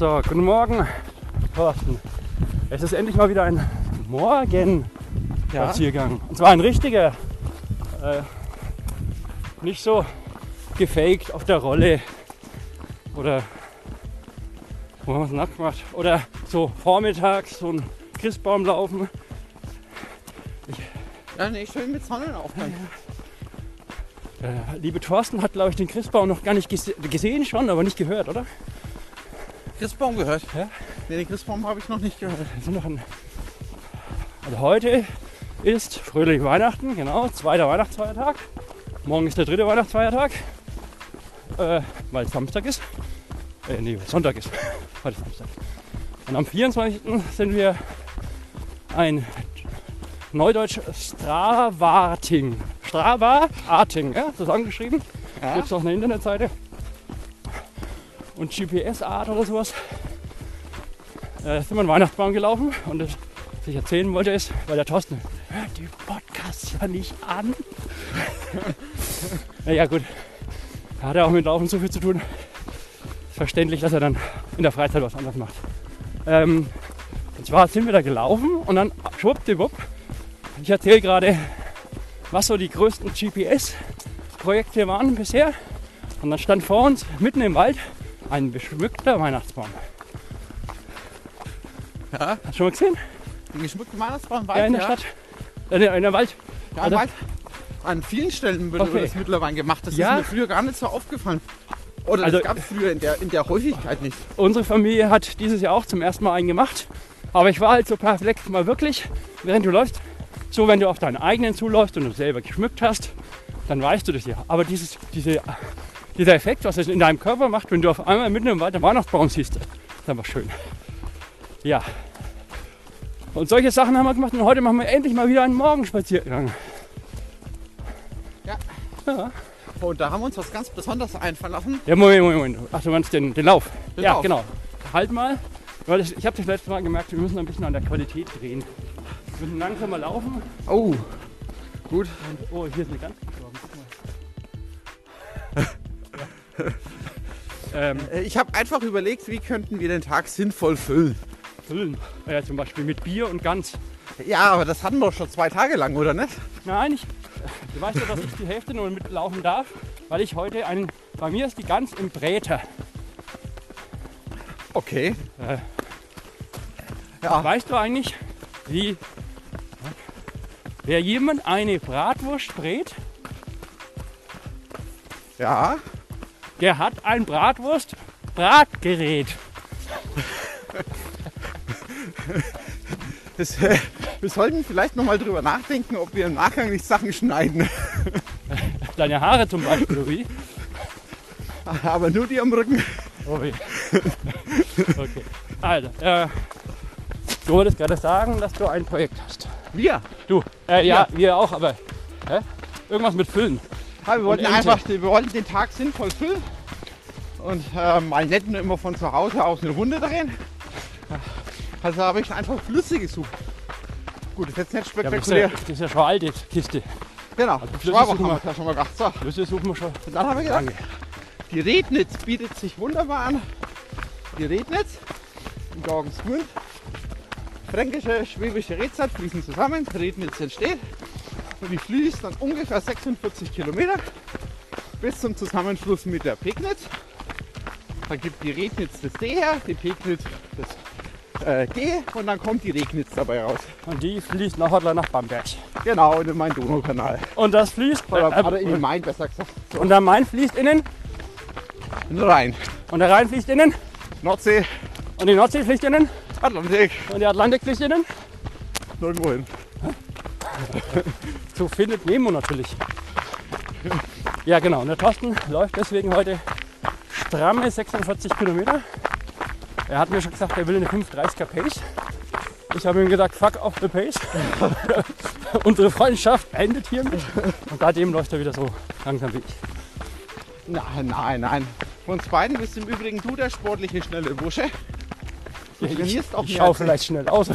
So, guten Morgen, Thorsten. Es ist endlich mal wieder ein Morgenspaziergang. Und zwar ein richtiger. Äh, nicht so gefaked auf der Rolle. Oder wo haben wir es nackt gemacht? Oder so vormittags so ein Christbaum laufen. Ja, nee, schön mit Sonnenaufgang. Der liebe Thorsten hat, glaube ich, den Christbaum noch gar nicht gese gesehen schon, aber nicht gehört, oder? Christbaum gehört? Ja. Nee, den Christbaum habe ich noch nicht gehört. Also heute ist fröhliche Weihnachten, genau, zweiter Weihnachtsfeiertag. Morgen ist der dritte Weihnachtsfeiertag, äh, weil es Samstag ist. Äh, nee, Sonntag ist. Heute ist Samstag. Und am 24. sind wir ein Neudeutsch Stravating. Strava-Arting, ja, zusammengeschrieben. Ja. Gibt es auch eine Internetseite. Und GPS-Art oder sowas. Äh, sind wir einen Weihnachtsbaum gelaufen und das, was ich erzählen wollte ist, weil der Thorsten hört die Podcasts ja nicht an. naja gut, da hat er auch mit Laufen so viel zu tun. Ist verständlich, dass er dann in der Freizeit was anderes macht. Ähm, und zwar sind wir da gelaufen und dann schwuppdiwupp. Ich erzähle gerade, was so die größten GPS-Projekte waren bisher. Und dann stand vor uns mitten im Wald ein beschmückter Weihnachtsbaum. Ja. Hast du schon mal gesehen? Den geschmückten Weihnachtsbaum Wald, ja, in der Stadt. Äh, in der Wald. Ja, im? Wald. An vielen Stellen wird Okay. das mittlerweile gemacht. Das Ja. ist mir früher gar nicht so aufgefallen. Oder Also- das gab es früher in der, in der Häufigkeit nicht. Unsere Familie hat dieses Jahr auch zum ersten Mal einen gemacht. Aber ich war halt so perplex mal wirklich, während du läufst, so wenn du auf deinen eigenen zuläufst und du selber geschmückt hast, dann weißt du das ja. Aber dieses, diese, dieser Effekt, was es in deinem Körper macht, wenn du auf einmal mitten im Wald einen Weihnachtsbaum siehst, ist einfach schön. Ja. Und solche Sachen haben wir gemacht und heute machen wir endlich mal wieder einen Morgenspaziergang. Ja. Ja. Und da haben wir uns was ganz Besonderes einfallen lassen. Ja, Moment, Moment, Moment. Ach, du meinst den, den Lauf? Den ja, Lauf. genau. Halt mal. Weil ich, ich habe das letzte Mal gemerkt, wir müssen ein bisschen an der Qualität drehen. Wir müssen langsamer laufen. Oh, gut. Und, oh, hier ist eine ganz ähm, Äh, Ich habe einfach überlegt, wie könnten wir den Tag sinnvoll füllen. füllen. Ja, zum Beispiel mit Bier und Gans. Ja, aber das hatten wir doch schon zwei Tage lang, oder nicht? Nein, ich, du weißt ja, dass ich die Hälfte nur mitlaufen darf, weil ich heute einen. Bei mir ist die Gans im Bräter. Okay. Äh, Ja. Weißt du eigentlich, wie. Wer jemand eine Bratwurst brät, Ja. Der hat ein Bratwurst-Bratgerät. Das, äh, wir sollten vielleicht noch mal drüber nachdenken, ob wir im Nachgang nicht Sachen schneiden. Deine Haare zum Beispiel, oder wie? Aber nur die am Rücken. Oh weh. Okay. Also, äh, du wolltest gerade sagen, dass du ein Projekt hast. Wir. Du, äh, ja, wir auch, aber hä? irgendwas mit Füllen. Ja, wir wollten einfach wir wollten den Tag sinnvoll füllen. Und äh, mal nicht nur immer von zu Hause aus eine Runde drehen. Also habe ich einfach Flüsse gesucht. Gut, das ist jetzt nicht Ja, das, ist ja, spektakulär. das ist ja schon eine alte Kiste. genau, Flüsse Schwabach suchen haben wir. ja schon mal gedacht. So, Flüsse suchen wir schon. und dann haben wir gedacht, Lange. die Rednitz bietet sich wunderbar an. Die Rednitz in Gorgensgmünd. Fränkische, schwäbische Redzeit fließen zusammen. Rednitz entsteht. Und die fließt dann ungefähr 46 Kilometer bis zum Zusammenfluss mit der Pegnitz. Da gibt die Rednitz das D her, die Pegnitz das äh, G und dann kommt die Regnitz dabei raus. Und die fließt nachher nach Bamberg. Genau, in meinen Donaukanal. Und das fließt. Oder, äh, oder in den Main besser gesagt. So, und der Main fließt innen rein. und der Rhein fließt innen Nordsee, und die Nordsee fließt innen Atlantik, und der Atlantik fließt innen. nirgendwo hin. So findet Nemo natürlich. Ja genau, und der Thorsten läuft deswegen heute stramme 46 Kilometer. Er hat mir schon gesagt, er will eine 5,30er Pace. Ich habe ihm gesagt, fuck off the pace. Unsere Freundschaft endet hiermit. Und seitdem läuft er wieder so langsam wie ich. Nein, nein, nein. Von uns beiden bist im Übrigen du der sportliche, schnelle Bursche. Du Ich, trainierst auch ich mehr vielleicht schnell aus.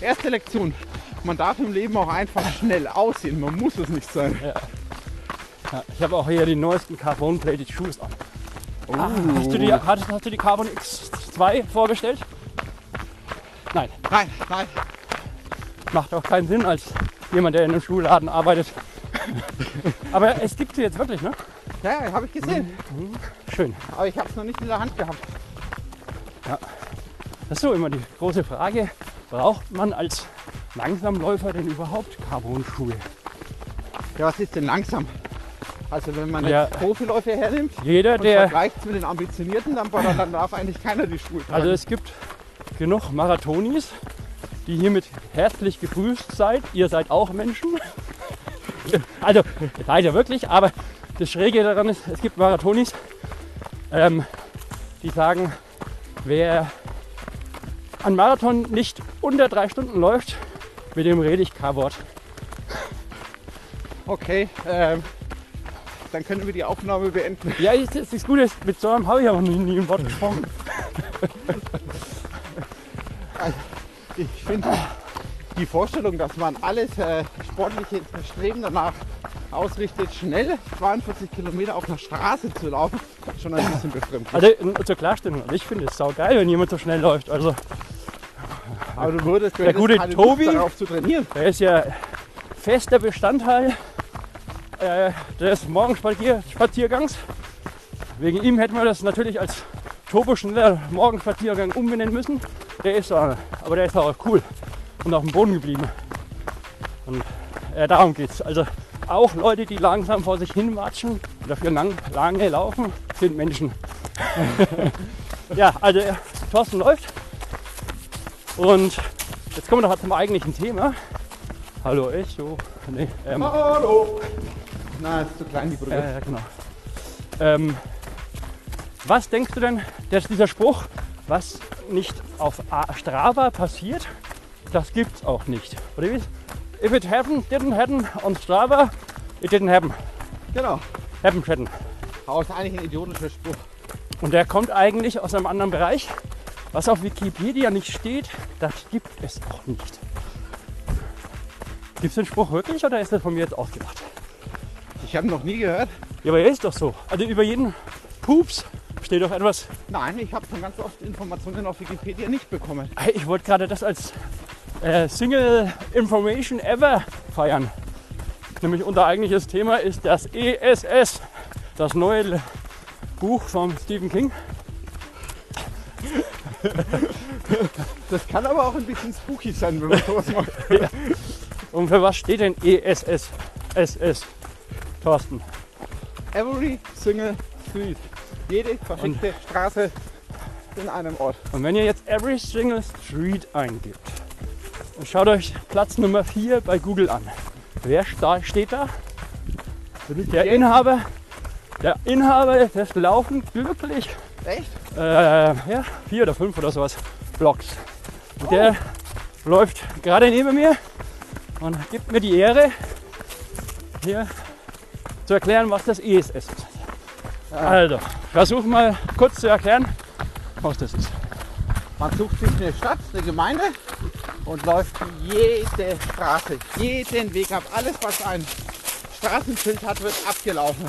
Erste Lektion. Man darf im Leben auch einfach schnell aussehen. Man muss es nicht sein. Ja, ich habe auch hier die neuesten Carbon-Plated Shoes an. Ah, Hast, du die, hast, hast du die Carbon X2 vorgestellt? Nein, Nein, nein. macht auch keinen Sinn als jemand, der in einem Schuhladen arbeitet. Aber es gibt sie jetzt wirklich, ne? Ja, habe ich gesehen. Schön. Aber ich habe es noch nicht in der Hand gehabt. Das ist so immer die große Frage. Braucht man als Langsamläufer denn überhaupt Carbon-Schuhe? Ja, was ist denn langsam? Also wenn man Ja. jetzt Profiläufer hernimmt Jeder, und der. vergleicht es mit den Ambitionierten, dann, dann darf eigentlich keiner die Schuhe tragen. Also es gibt genug Marathonis, die hiermit herzlich gegrüßt seid. Ihr seid auch Menschen. Also, seid ja wirklich, aber das Schräge daran ist, es gibt Marathonis, ähm, die sagen, wer einen Marathon nicht unter drei Stunden läuft, mit dem rede ich kein Wort. okay, ähm, dann können wir die Aufnahme beenden. Ja, das ist gut, ist, mit so einem habe ich aber nie, nie ein Wort gesprochen. Ich finde die Vorstellung, dass man alles äh, sportliche Streben danach ausrichtet, schnell 42 Kilometer auf einer Straße zu laufen, schon ein bisschen befremdlich. Also zur Klarstellung, also ich finde es saugeil, wenn jemand so schnell läuft. Also Aber du würdest, Der gute Tobi- darauf zu trainieren. Er ist ja fester Bestandteil äh, des Morgenspaziergangs. Wegen ihm hätten wir das natürlich als turboschneller Morgenspaziergang umbenennen müssen. Der ist so, einer. aber der ist auch cool und auf dem Boden geblieben. Und äh, darum geht's. Also auch Leute, die langsam vor sich hin watschen und dafür lang, lange laufen, sind Menschen. ja, also äh, Thorsten läuft. Und jetzt kommen wir doch zum eigentlichen Thema. Hallo Echo. Nee, ähm, Hallo! Na, ist zu klein die Brücke. äh, genau. Ähm, was denkst du denn, dass dieser Spruch, was nicht auf Strava passiert, das gibt's auch nicht. Oder wie? If it happened, didn't happen on Strava, it didn't happen. Genau. Happen, happen. Aber ist eigentlich ein idiotischer Spruch. Und der kommt eigentlich aus einem anderen Bereich. Was auf Wikipedia nicht steht, das gibt es auch nicht. Gibt es den Spruch wirklich oder ist das von mir jetzt ausgedacht? Ich habe noch nie gehört. Ja, aber er ist doch so. Also über jeden Pups steht doch etwas. Nein, ich habe schon ganz oft Informationen auf Wikipedia nicht bekommen. Ich wollte gerade das als äh, Single Information Ever feiern. Nämlich unser eigentliches Thema ist das ESS, das neue Buch von Stephen King. Das kann aber auch ein bisschen spooky sein, wenn man sowas macht. Und für was steht denn ESS? SS. Thorsten. Every single street. Jede versteckte Straße in einem Ort. Und wenn ihr jetzt Every Single Street eingibt, und schaut euch Platz Nummer 4 bei Google an. Wer steht da? Der Inhaber, der Inhaber des Laufen glücklich, Echt? äh, ja, vier oder fünf oder sowas, Blocks. Und der läuft gerade neben mir und gibt mir die Ehre, hier zu erklären, was das ESS ist. Also, versuch mal kurz zu erklären, was das ist. Man sucht sich eine Stadt, eine Gemeinde und läuft jede Straße, jeden Weg ab. Alles, was ein Straßenschild hat, wird abgelaufen.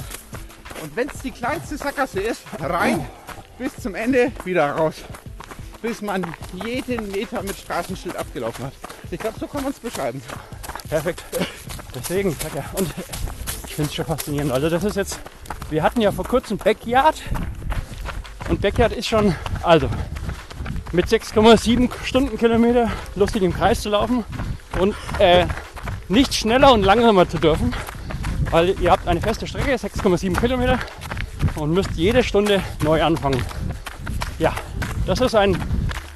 Und wenn es die kleinste Sackgasse ist, rein bis zum Ende wieder raus. Bis man jeden Meter mit Straßenschild abgelaufen hat. Ich glaube, so kann man es beschreiben. Perfekt. Deswegen, sag ja. Und ich finde es schon faszinierend. Also das ist jetzt, wir hatten ja vor kurzem Backyard. Und Backyard ist schon, also mit 6,7 Stundenkilometer lustig im Kreis zu laufen und äh, nicht schneller und langsamer zu dürfen, weil ihr habt eine feste Strecke, 6,7 Kilometer und müsst jede Stunde neu anfangen. Ja, das ist ein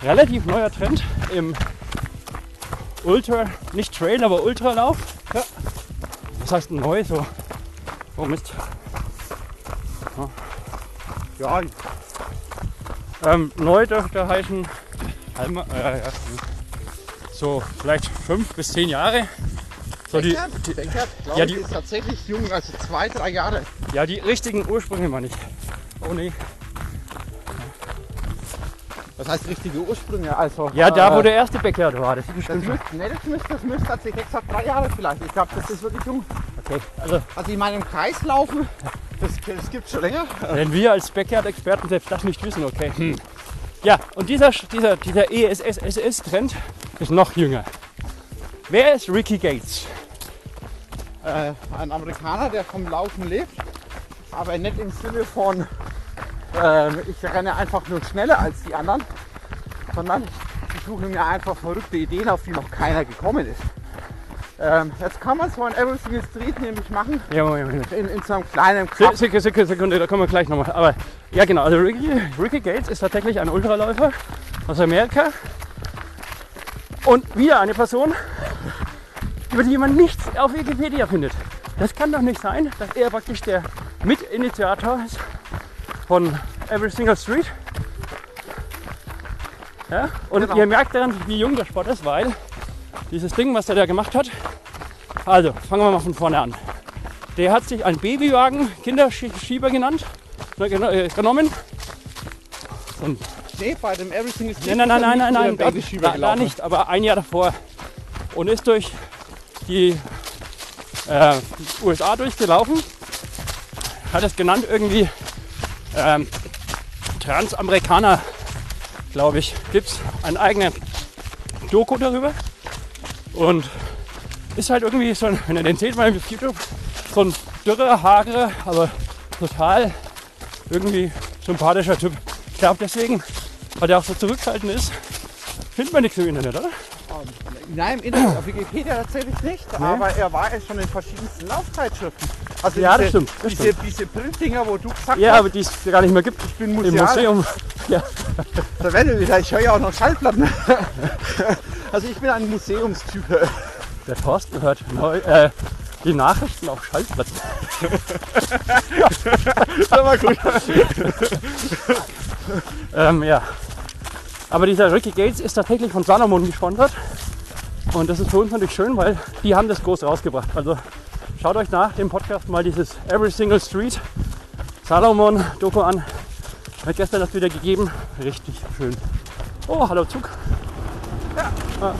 relativ neuer Trend im Ultra, nicht Trail, aber Ultralauf. Ja. Das heißt neu, so. Oh Mist. Ja, Ähm, neu dürfte heißen, Halma, äh, ja, so vielleicht fünf bis zehn Jahre. So die, Backyard, Backyard glaube ja, die- ist tatsächlich jung, also zwei, drei Jahre. ja, die richtigen Ursprünge meine ich. Oh nee. Das heißt richtige Ursprünge. Also, Ja, da wo äh, der erste Backyard war, das ist Das bestimmt schon. müsste, nee, das müsste, das müsste tatsächlich exakt drei Jahre vielleicht. Ich glaube, das ist wirklich jung. Okay, also Also ich meine, im Kreis laufen Das, das gibt schon länger. Wenn wir als Backyard-Experten selbst das nicht wissen, okay. Hm. Ja, und dieser, dieser, dieser ESS-SS-Trend ist noch jünger. Wer ist Ricky Gates? Äh, ein Amerikaner, der vom Laufen lebt, aber nicht im Sinne von, ähm, ich renne einfach nur schneller als die anderen, sondern ich suche mir einfach verrückte Ideen, auf die noch keiner gekommen ist. Ähm, jetzt kann man so ein Everything Street nämlich machen Ja, Moment, Moment. in, in so einem kleinen Kraft. Sekunde, Sekunde, Sekunde, da kommen wir gleich nochmal. Aber ja, genau. Also Ricky, Ricky Gates ist tatsächlich ein Ultraläufer aus Amerika. Und wieder eine Person, über die man nichts auf Wikipedia findet. Das kann doch nicht sein, dass er praktisch der Mitinitiator ist von Every Single Street. Ja? Und Genau. ihr merkt daran, wie jung der Sport ist, weil dieses Ding, was er da gemacht hat. Also, fangen wir mal von vorne an. Der hat sich einen Babywagen, Kinderschieber genannt, äh, geno- äh, genommen. Und, Nee, bei dem Everything Street nein, nein, nein, nein, nein, nein, Babyschieber da, da nicht, aber ein Jahr davor. Und ist durch die äh, USA durchgelaufen. Hat es genannt irgendwie ähm, Transamerikaner, glaube ich. Gibt es einen eigenen Doku darüber. Und ist halt irgendwie so ein, wenn ihr den seht mal auf YouTube, so ein dürrer, hagerer, aber total irgendwie sympathischer Typ. Ich glaube deswegen, weil der auch so zurückhaltend ist, findet man nichts im Internet, oder? Nein, im Internet, auf Wikipedia tatsächlich nicht, aber er war ja schon in verschiedensten Laufzeitschriften. Also Ja, diese, das stimmt, das diese, diese Printdinger, wo du gesagt Ja, hast, aber die es gar nicht mehr gibt. ich bin Im Museal, Museum. Ja. da werde wieder, ich höre ja auch noch Schallplatten. Also ich bin ein Museumstyp. Der Thorsten hört neu, äh, die Nachrichten auf Schallplatten. Das war gut. Ähm, ja. Aber dieser Ricky Gates ist tatsächlich von Salomon gesponsert. Und das ist für uns natürlich schön, weil die haben das groß rausgebracht. Also schaut euch nach dem Podcast mal dieses Every Single Street Salomon Doku an. Hat gestern das wieder gegeben. Richtig schön. Oh, hallo Zug. Ja.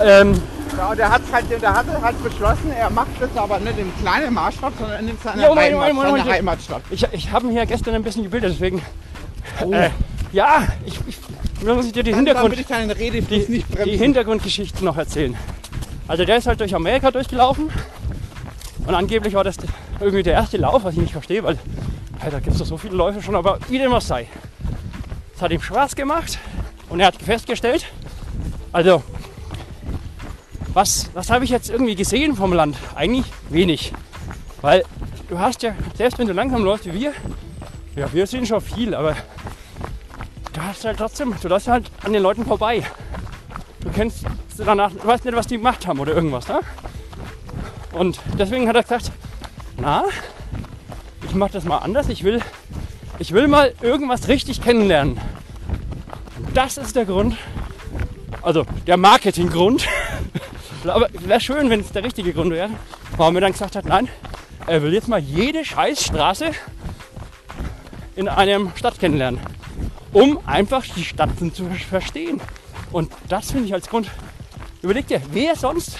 Ähm, Ja, der hat halt, der hatte halt beschlossen, er macht das aber nicht im kleinen Maßstab, sondern in seiner Ja, Moment, Heimat, Moment, Moment. Heimatstadt. ich ich habe ihn hier gestern ein bisschen gebildet, deswegen. Oh. Äh, ja, ich, ich muss ich dir die Dann, dann Hintergrund. Redefluss die, die Hintergrundgeschichten noch erzählen. Also der ist halt durch Amerika durchgelaufen und angeblich war das irgendwie der erste Lauf, was ich nicht verstehe, weil hey, da gibt es doch so viele Läufe schon, aber wie dem auch sei. Es hat ihm Spaß gemacht und er hat festgestellt, also was, was habe ich jetzt irgendwie gesehen vom Land? Eigentlich wenig. Weil du hast ja, selbst wenn du langsam läufst wie wir, ja wir sehen schon viel, aber du hast halt trotzdem, du läufst halt an den Leuten vorbei. Du kennst danach, du weißt nicht, was die gemacht haben oder irgendwas, ne? Und deswegen hat er gesagt, na, ich mache das mal anders. Ich will, ich will mal irgendwas richtig kennenlernen. Und das ist der Grund, also der Marketinggrund. Aber wäre schön, wenn es der richtige Grund wäre, warum er dann gesagt hat, nein, er will jetzt mal jede Scheißstraße in einem Stadt kennenlernen, um einfach die Stadt zu verstehen. Und das finde ich als Grund. Überleg dir, wer sonst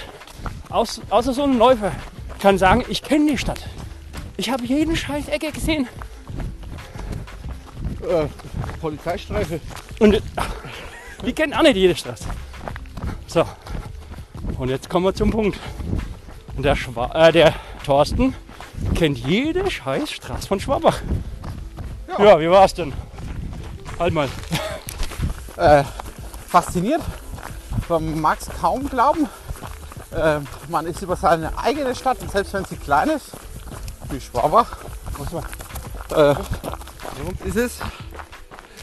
aus, außer so einem Läufer kann sagen, ich kenne die Stadt. Ich habe jeden scheiß Ecke gesehen. Äh, Polizeistreife. Und die kennen auch nicht jede Straße. So, und jetzt kommen wir zum Punkt. Der, Schwa äh, der Thorsten kennt jede scheiß Straße von Schwabach. Ja. Ja, wie war's denn? Halt mal. Äh, fasziniert. Man mag es kaum glauben. Äh, man ist über seine eigene Stadt, und selbst wenn sie klein ist, wie Schwabach, Was war? äh, ist es,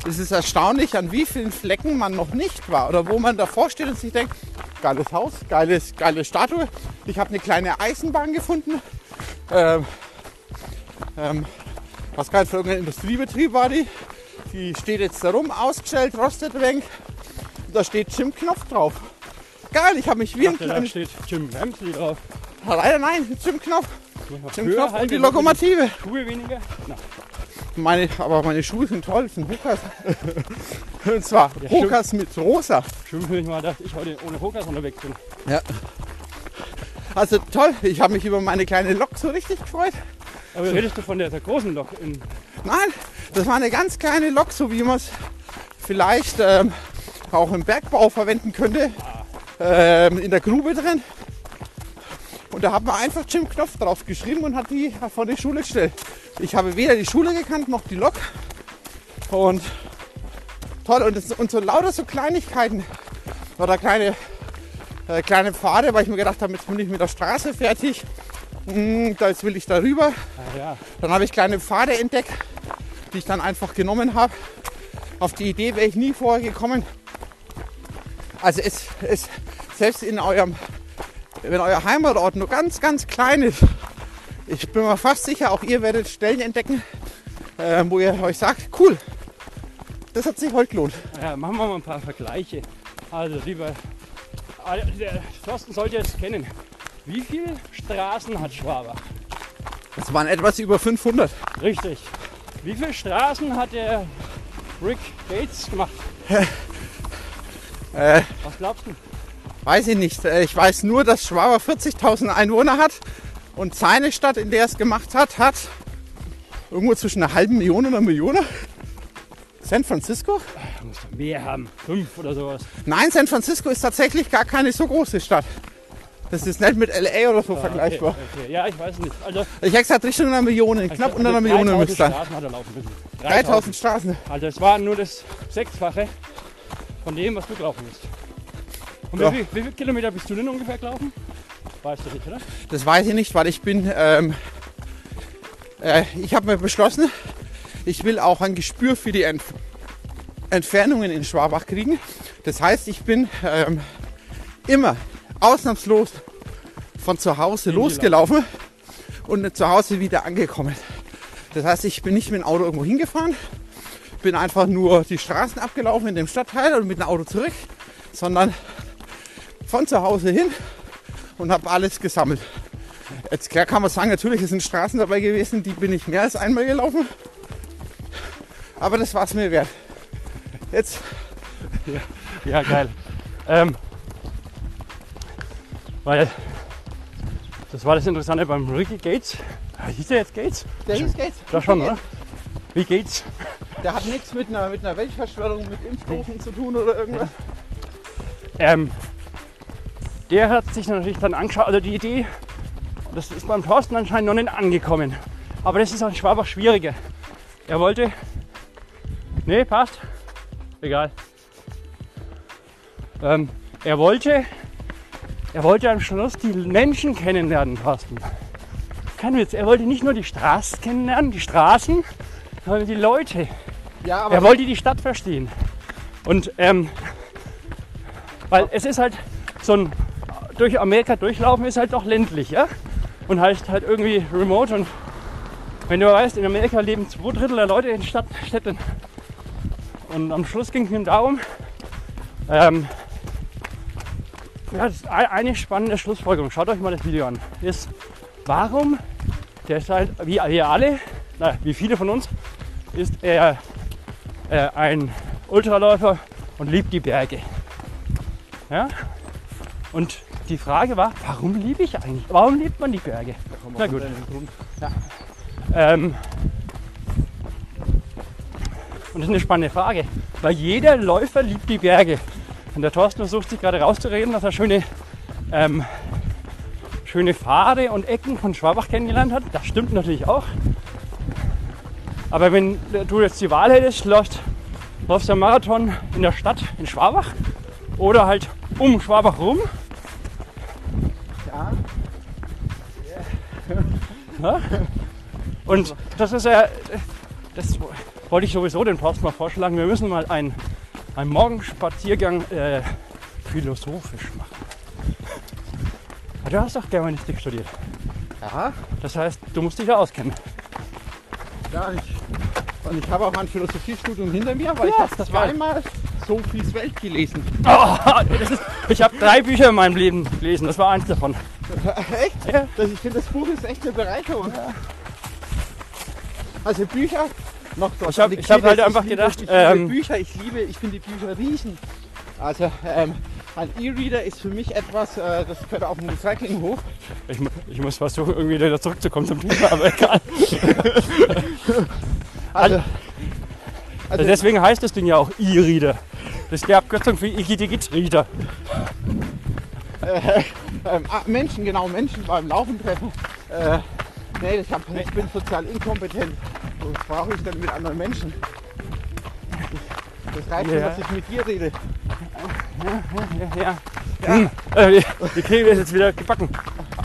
ist es erstaunlich, an wie vielen Flecken man noch nicht war. Oder wo man davor steht und sich denkt, geiles Haus, geiles, geile Statue. Ich habe eine kleine Eisenbahn gefunden. Ähm, ähm, was kein für irgendein Industriebetrieb war die. Die steht jetzt da rum, ausgestellt, rostet ein wenig. Da steht Jim-Knopf drauf. Geil, ich habe mich wie ein Da kleines... steht Jim Ramsey drauf. Leider nein, Jim-Knopf. Früher Jim-Knopf halt und die immer Lokomotive. Schuhe weniger. Na, Meine, aber meine Schuhe sind toll, das sind Hokas. Und zwar Ja, Hokas mit rosa. schön finde ich mal, dass ich heute ohne Hokas unterwegs bin. Ja. Also toll, ich habe mich über meine kleine Lok so richtig gefreut. Aber redest du von der, der großen Lok? In, Nein, das war eine ganz kleine Lok, so wie man es vielleicht ähm, auch im Bergbau verwenden könnte. Ähm, in der Grube drin. Und da hat man einfach Jim Knopf drauf geschrieben und hat die vor die Schule gestellt. Ich habe weder die Schule gekannt noch die Lok. Und toll. Und, das, und so lauter so Kleinigkeiten oder kleine, äh, kleine Pfade, weil ich mir gedacht habe, jetzt bin ich mit der Straße fertig. Hm, jetzt will ich darüber. ah, ja. Dann habe ich kleine Pfade entdeckt, die ich dann einfach genommen habe. Auf die Idee wäre ich nie vorher gekommen. Also es, es selbst in eurem, wenn euer Heimatort nur ganz, ganz klein ist, ich bin mir fast sicher, auch ihr werdet Stellen entdecken, äh, wo ihr euch sagt, cool, das hat sich heute gelohnt. ja, machen wir mal ein paar Vergleiche. Also, lieber. Ah, Der Thorsten sollte es kennen. Wie viele Straßen hat Schwabach? Das waren etwas über 500. Richtig. Wie viele Straßen hat der Rick Gates gemacht? Äh, Was glaubst du? weiß ich nicht. Äh, Ich weiß nur, dass Schwaber 40.000 Einwohner hat und seine Stadt, in der er es gemacht hat, hat irgendwo zwischen einer halben Million und einer Million. San Francisco? Da muss mehr haben. Fünf oder sowas. Nein, San Francisco ist tatsächlich gar keine so große Stadt. Das ist nicht mit LA oder so vergleichbar. Okay, okay. Ja, ich weiß nicht. Also, Ich hätte gesagt Richtung einer Million, knapp unter einer Million 3000 müsste sein. Straßen hat er laufen müssen. 3000 Straßen. Also es war nur das Sechsfache von dem, was du gelaufen bist. Und Ja. wie, wie viele Kilometer bist du denn ungefähr gelaufen? Weißt du nicht, oder? Das weiß ich nicht, weil ich bin. Ähm, äh, ich habe mir beschlossen, ich will auch ein Gespür für die Entf Entfernungen in Schwabach kriegen. Das heißt, ich bin ähm, immer ausnahmslos von zu Hause losgelaufen und zu Hause wieder angekommen. Das heißt, ich bin nicht mit dem Auto irgendwo hingefahren, bin einfach nur die Straßen abgelaufen in dem Stadtteil und mit dem Auto zurück, sondern von zu Hause hin und habe alles gesammelt. Jetzt klar kann man sagen, natürlich es sind Straßen dabei gewesen, die bin ich mehr als einmal gelaufen. Aber das war es mir wert. Jetzt, Ja, geil. ähm, weil das war das Interessante beim Ricky Gates. Ah, Hieß der jetzt Gates? der hieß Gates. Ja, schon, oder? Wie geht's? Der hat nichts mit einer, mit einer Weltverschwörung, mit Impfstoffen zu tun oder irgendwas. Ähm, der hat sich natürlich dann angeschaut, also die Idee, das ist beim Thorsten anscheinend noch nicht angekommen. Aber das ist in Schwabach schwieriger. Er wollte. Nee, passt. Egal. Ähm, er wollte. Er wollte am Schluss die Menschen kennenlernen, Thorsten. Kein Witz. Er wollte nicht nur die Straßen kennenlernen, die Straßen, sondern die Leute. Ja, Er wollte die Stadt verstehen. Und ähm, weil es ist halt so ein durch Amerika durchlaufen ist halt doch ländlich, ja? Und heißt halt irgendwie remote und wenn du weißt, in Amerika leben zwei Drittel der Leute in Stadt, Städten. Und am Schluss ging es ihm darum, ähm, ja, das ist ein- eine spannende Schlussfolgerung, schaut euch mal das Video an, ist, warum, der ist halt, wie wir alle, na, wie viele von uns, ist er äh, ein Ultraläufer und liebt die Berge. Ja? Und die Frage war, warum liebe ich eigentlich? Warum liebt man die Berge? Na gut. Ja. Ähm, und das ist eine spannende Frage, weil jeder Läufer liebt die Berge. Und der Thorsten versucht sich gerade rauszureden, dass er schöne, ähm, schöne Pfade und Ecken von Schwabach kennengelernt hat. Das stimmt natürlich auch. Aber wenn du jetzt die Wahl hättest, läufst, läufst du einen Marathon in der Stadt in Schwabach oder halt um Schwabach rum. Ja. Ja? Und das ist ja, das wollte ich sowieso den Post mal vorschlagen. Wir müssen mal einen, einen Morgenspaziergang äh, philosophisch machen. Du hast doch Germanistik studiert. Ja, Das heißt, du musst dich da auskennen. ja ich, und ich habe auch ein Philosophiestudium hinter mir, weil ich Ja, habe das war- zweimal Sophies Welt gelesen. Oh, ist, ich habe drei Bücher in meinem Leben gelesen. Das war eins davon. Echt? Ja. Das, ich finde, das Buch ist echt eine Bereicherung. Also Bücher, noch so Ich hab- die ich hab halt Klippe, einfach gedacht, ich liebe ähm, Bücher, ich liebe, ich finde die Bücher riechen. Also ähm, Ein E-Reader ist für mich etwas, äh, das gehört auf den Recyclinghof. Ich, ich muss versuchen, irgendwie wieder zurückzukommen zum Thema, aber egal. Also, Also also deswegen heißt das Ding ja auch E-Reader. Das ist die Abkürzung für Igidegit-Reader. ähm, ah, Menschen, genau, Menschen beim Laufen treffen. Äh, nee, ich, hab, ich bin sozial inkompetent. Was brauche ich denn mit anderen Menschen? Das reicht schon, Ja. dass ich mit dir rede. Ja. Hm. Äh, wir, wir kriegen das jetzt wieder gebacken.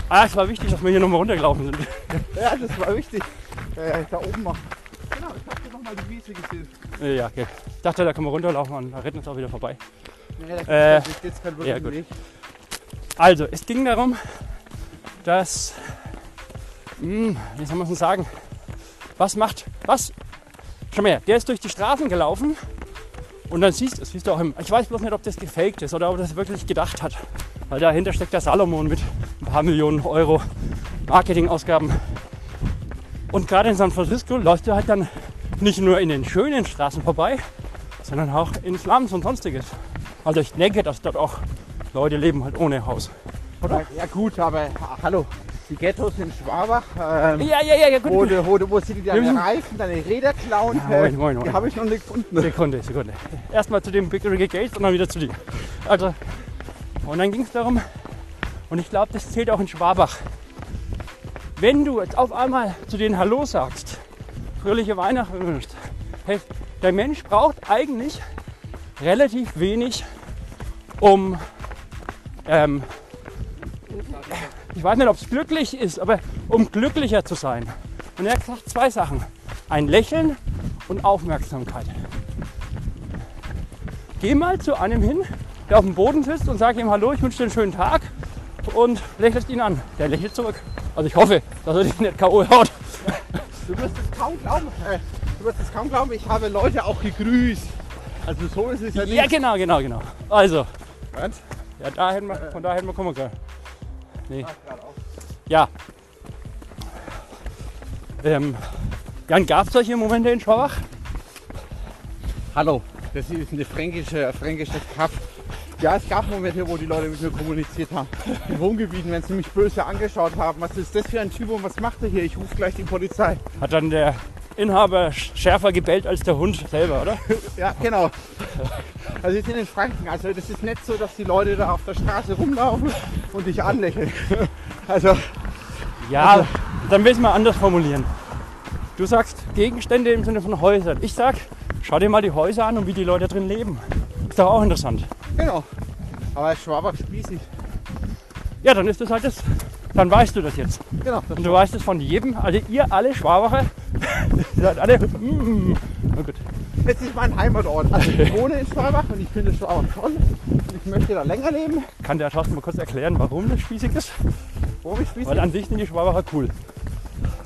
Ah, es war wichtig, dass wir hier nochmal runtergelaufen sind. Ja, das war wichtig. Äh, da oben noch. Genau, ich habe hier nochmal die Wiese gesehen. Ja, okay. Ich dachte, da können wir runterlaufen und da retten wir uns auch wieder vorbei. Nee, da Äh, jetzt keinen ja, gut. Weg. Also, es ging darum, dass, hm, wie soll man es sagen, was macht, was, schau mal her, der ist durch die Straßen gelaufen und dann siehst du, das siehst du auch im, ich weiß bloß nicht, ob das gefaked ist oder ob er das wirklich gedacht hat, weil dahinter steckt der Salomon mit ein paar Millionen Euro Marketingausgaben. Und gerade in San Francisco läufst du halt dann nicht nur in den schönen Straßen vorbei, sondern auch in Slums und sonstiges. Also ich denke, dass dort auch Leute leben halt ohne Haus. Ja, ja gut, aber ach, hallo, die Ghettos in Schwabach, ähm, Ja, ja, ja, ja, gut. wo, gut. wo, du- wo sie dir deine Reifen, deine Räder klauen, Ja, äh, moin, moin, moin. habe ich noch nicht gefunden. Sekunde, Sekunde. Erstmal zu dem Big Ricky Gates und dann wieder zu dir. Also, und dann ging es darum, und ich glaube, das zählt auch in Schwabach. Wenn du jetzt auf einmal zu denen Hallo sagst, fröhliche Weihnachten wünschst, hey, der Mensch braucht eigentlich relativ wenig, um, ähm, ich weiß nicht, ob es glücklich ist, aber um glücklicher zu sein. Und er hat gesagt zwei Sachen. Ein Lächeln und Aufmerksamkeit. Geh mal zu einem hin, der auf dem Boden sitzt und sag ihm Hallo, ich wünsche dir einen schönen Tag und lächelst ihn an. Der lächelt zurück. Also ich hoffe, dass er dich nicht K.O. haut. Du wirst es kaum glauben, äh, du wirst es kaum glauben, ich habe Leute auch gegrüßt. Also so ist es ja nicht. Ja, genau, genau, genau. Also, Was? ja, da hätten wir, von da hätten wir kommen können. Nee. Ja. Ähm, Jan, gab es solche Momente in Schwabach? Hallo, das ist eine fränkische, fränkisches Kaff. Ja, es gab Momente, wo die Leute mit mir kommuniziert haben. In Wohngebieten, wenn sie mich böse angeschaut haben. Was ist das für ein Typ und was macht er hier? Ich rufe gleich die Polizei. Hat dann der Inhaber schärfer gebellt als der Hund selber, oder? Ja, genau. Also wir sind in Franken. Also das ist nicht so, dass die Leute da auf der Straße rumlaufen und dich anlächeln. Also Ja, dann will ich es mal anders formulieren. Du sagst Gegenstände im Sinne von Häusern. Ich sag, schau dir mal die Häuser an und wie die Leute drin leben. Ist doch auch interessant. genau. Aber Schwabach spießig. Ja, dann ist das halt das. Dann weißt du das jetzt. Genau. Das Und du weißt es von jedem, also ihr alle Schwabacher, seid alle. Mm, na gut. Jetzt ist mein Heimatort. Also ich wohne in Schwabach und ich finde Schwabach toll. Ich möchte da länger leben. Kann der Thorsten mal kurz erklären, warum das spießig ist? Warum ich spießig? Weil an sich sind die Schwabacher cool.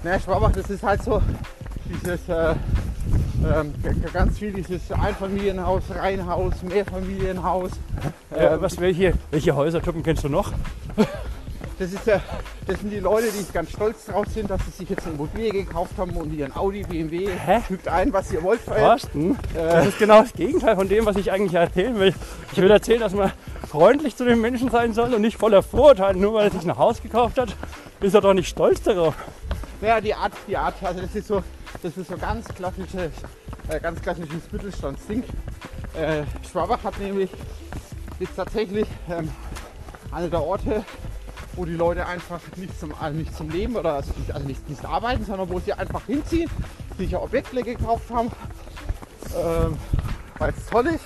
Na, Schwabach, das ist halt so dieses äh, ähm, ganz viel dieses Einfamilienhaus, Reihenhaus, Mehrfamilienhaus. Äh, Ähm, was, welche, welche Häusertypen kennst du noch? Das, ist, äh, das sind die Leute, die ganz stolz drauf sind, dass sie sich jetzt eine Immobilie gekauft haben und ihren Audi, BMW. Hä? Fügt ein, was ihr wollt. Thorsten, das ist genau das Gegenteil von dem, was ich eigentlich erzählen will. Ich will erzählen, dass man freundlich zu den Menschen sein soll und nicht voller Vorurteile. Nur weil er sich ein Haus gekauft hat, ist er doch nicht stolz darauf. Ja, die Art, die Art, also das ist so, das ist so ganz klassisches, äh, ganz klassisches Mittelstandsding. Äh, Schwabach hat nämlich jetzt tatsächlich ähm, eine der Orte, wo die Leute einfach nicht zum, also nicht zum Leben oder also nicht, also nicht, nicht arbeiten, sondern wo sie einfach hinziehen, sich Objekte gekauft haben, ähm, weil es toll ist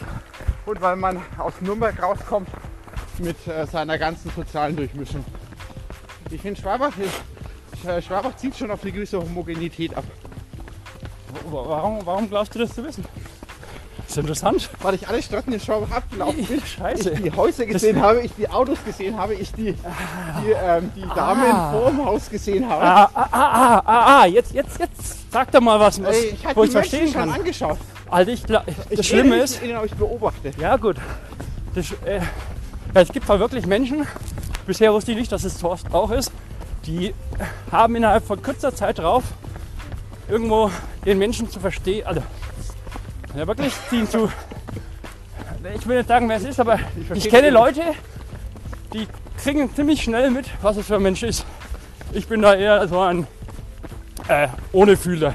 und weil man aus Nürnberg rauskommt mit äh, seiner ganzen sozialen Durchmischung. Ich finde Schwabach äh, Schwabach zieht schon auf eine gewisse Homogenität ab. Warum, warum glaubst du das zu wissen? Das ist interessant. Weil ich alle Straßen in Schwabach abgelaufen bin, Scheiße. ich die Häuser gesehen habe, ich die Autos gesehen habe, ich die, die, ähm, die Damen Ah. vor dem Haus gesehen habe. Ah, ah, ah, ah, ah, ah, jetzt, jetzt, jetzt. Sag doch mal was, was ich wo habe ich verstehen schon kann. angeschaut. Also ich, gla- Ich das Schlimme ist, ihnen, aber ich beobachte. Ja, gut. Das, äh, ja, es gibt zwar wirklich Menschen, bisher wusste ich nicht, dass es Thorsten auch ist, die haben innerhalb von kurzer Zeit drauf, irgendwo den Menschen zu verstehen, also ja, wirklich ziehen zu ich will nicht sagen, wer es ist, aber ich, verstehe kenne. Leute, die kriegen ziemlich schnell mit, was es für ein Mensch ist. Ich bin da eher so ein äh, ohne Fühler.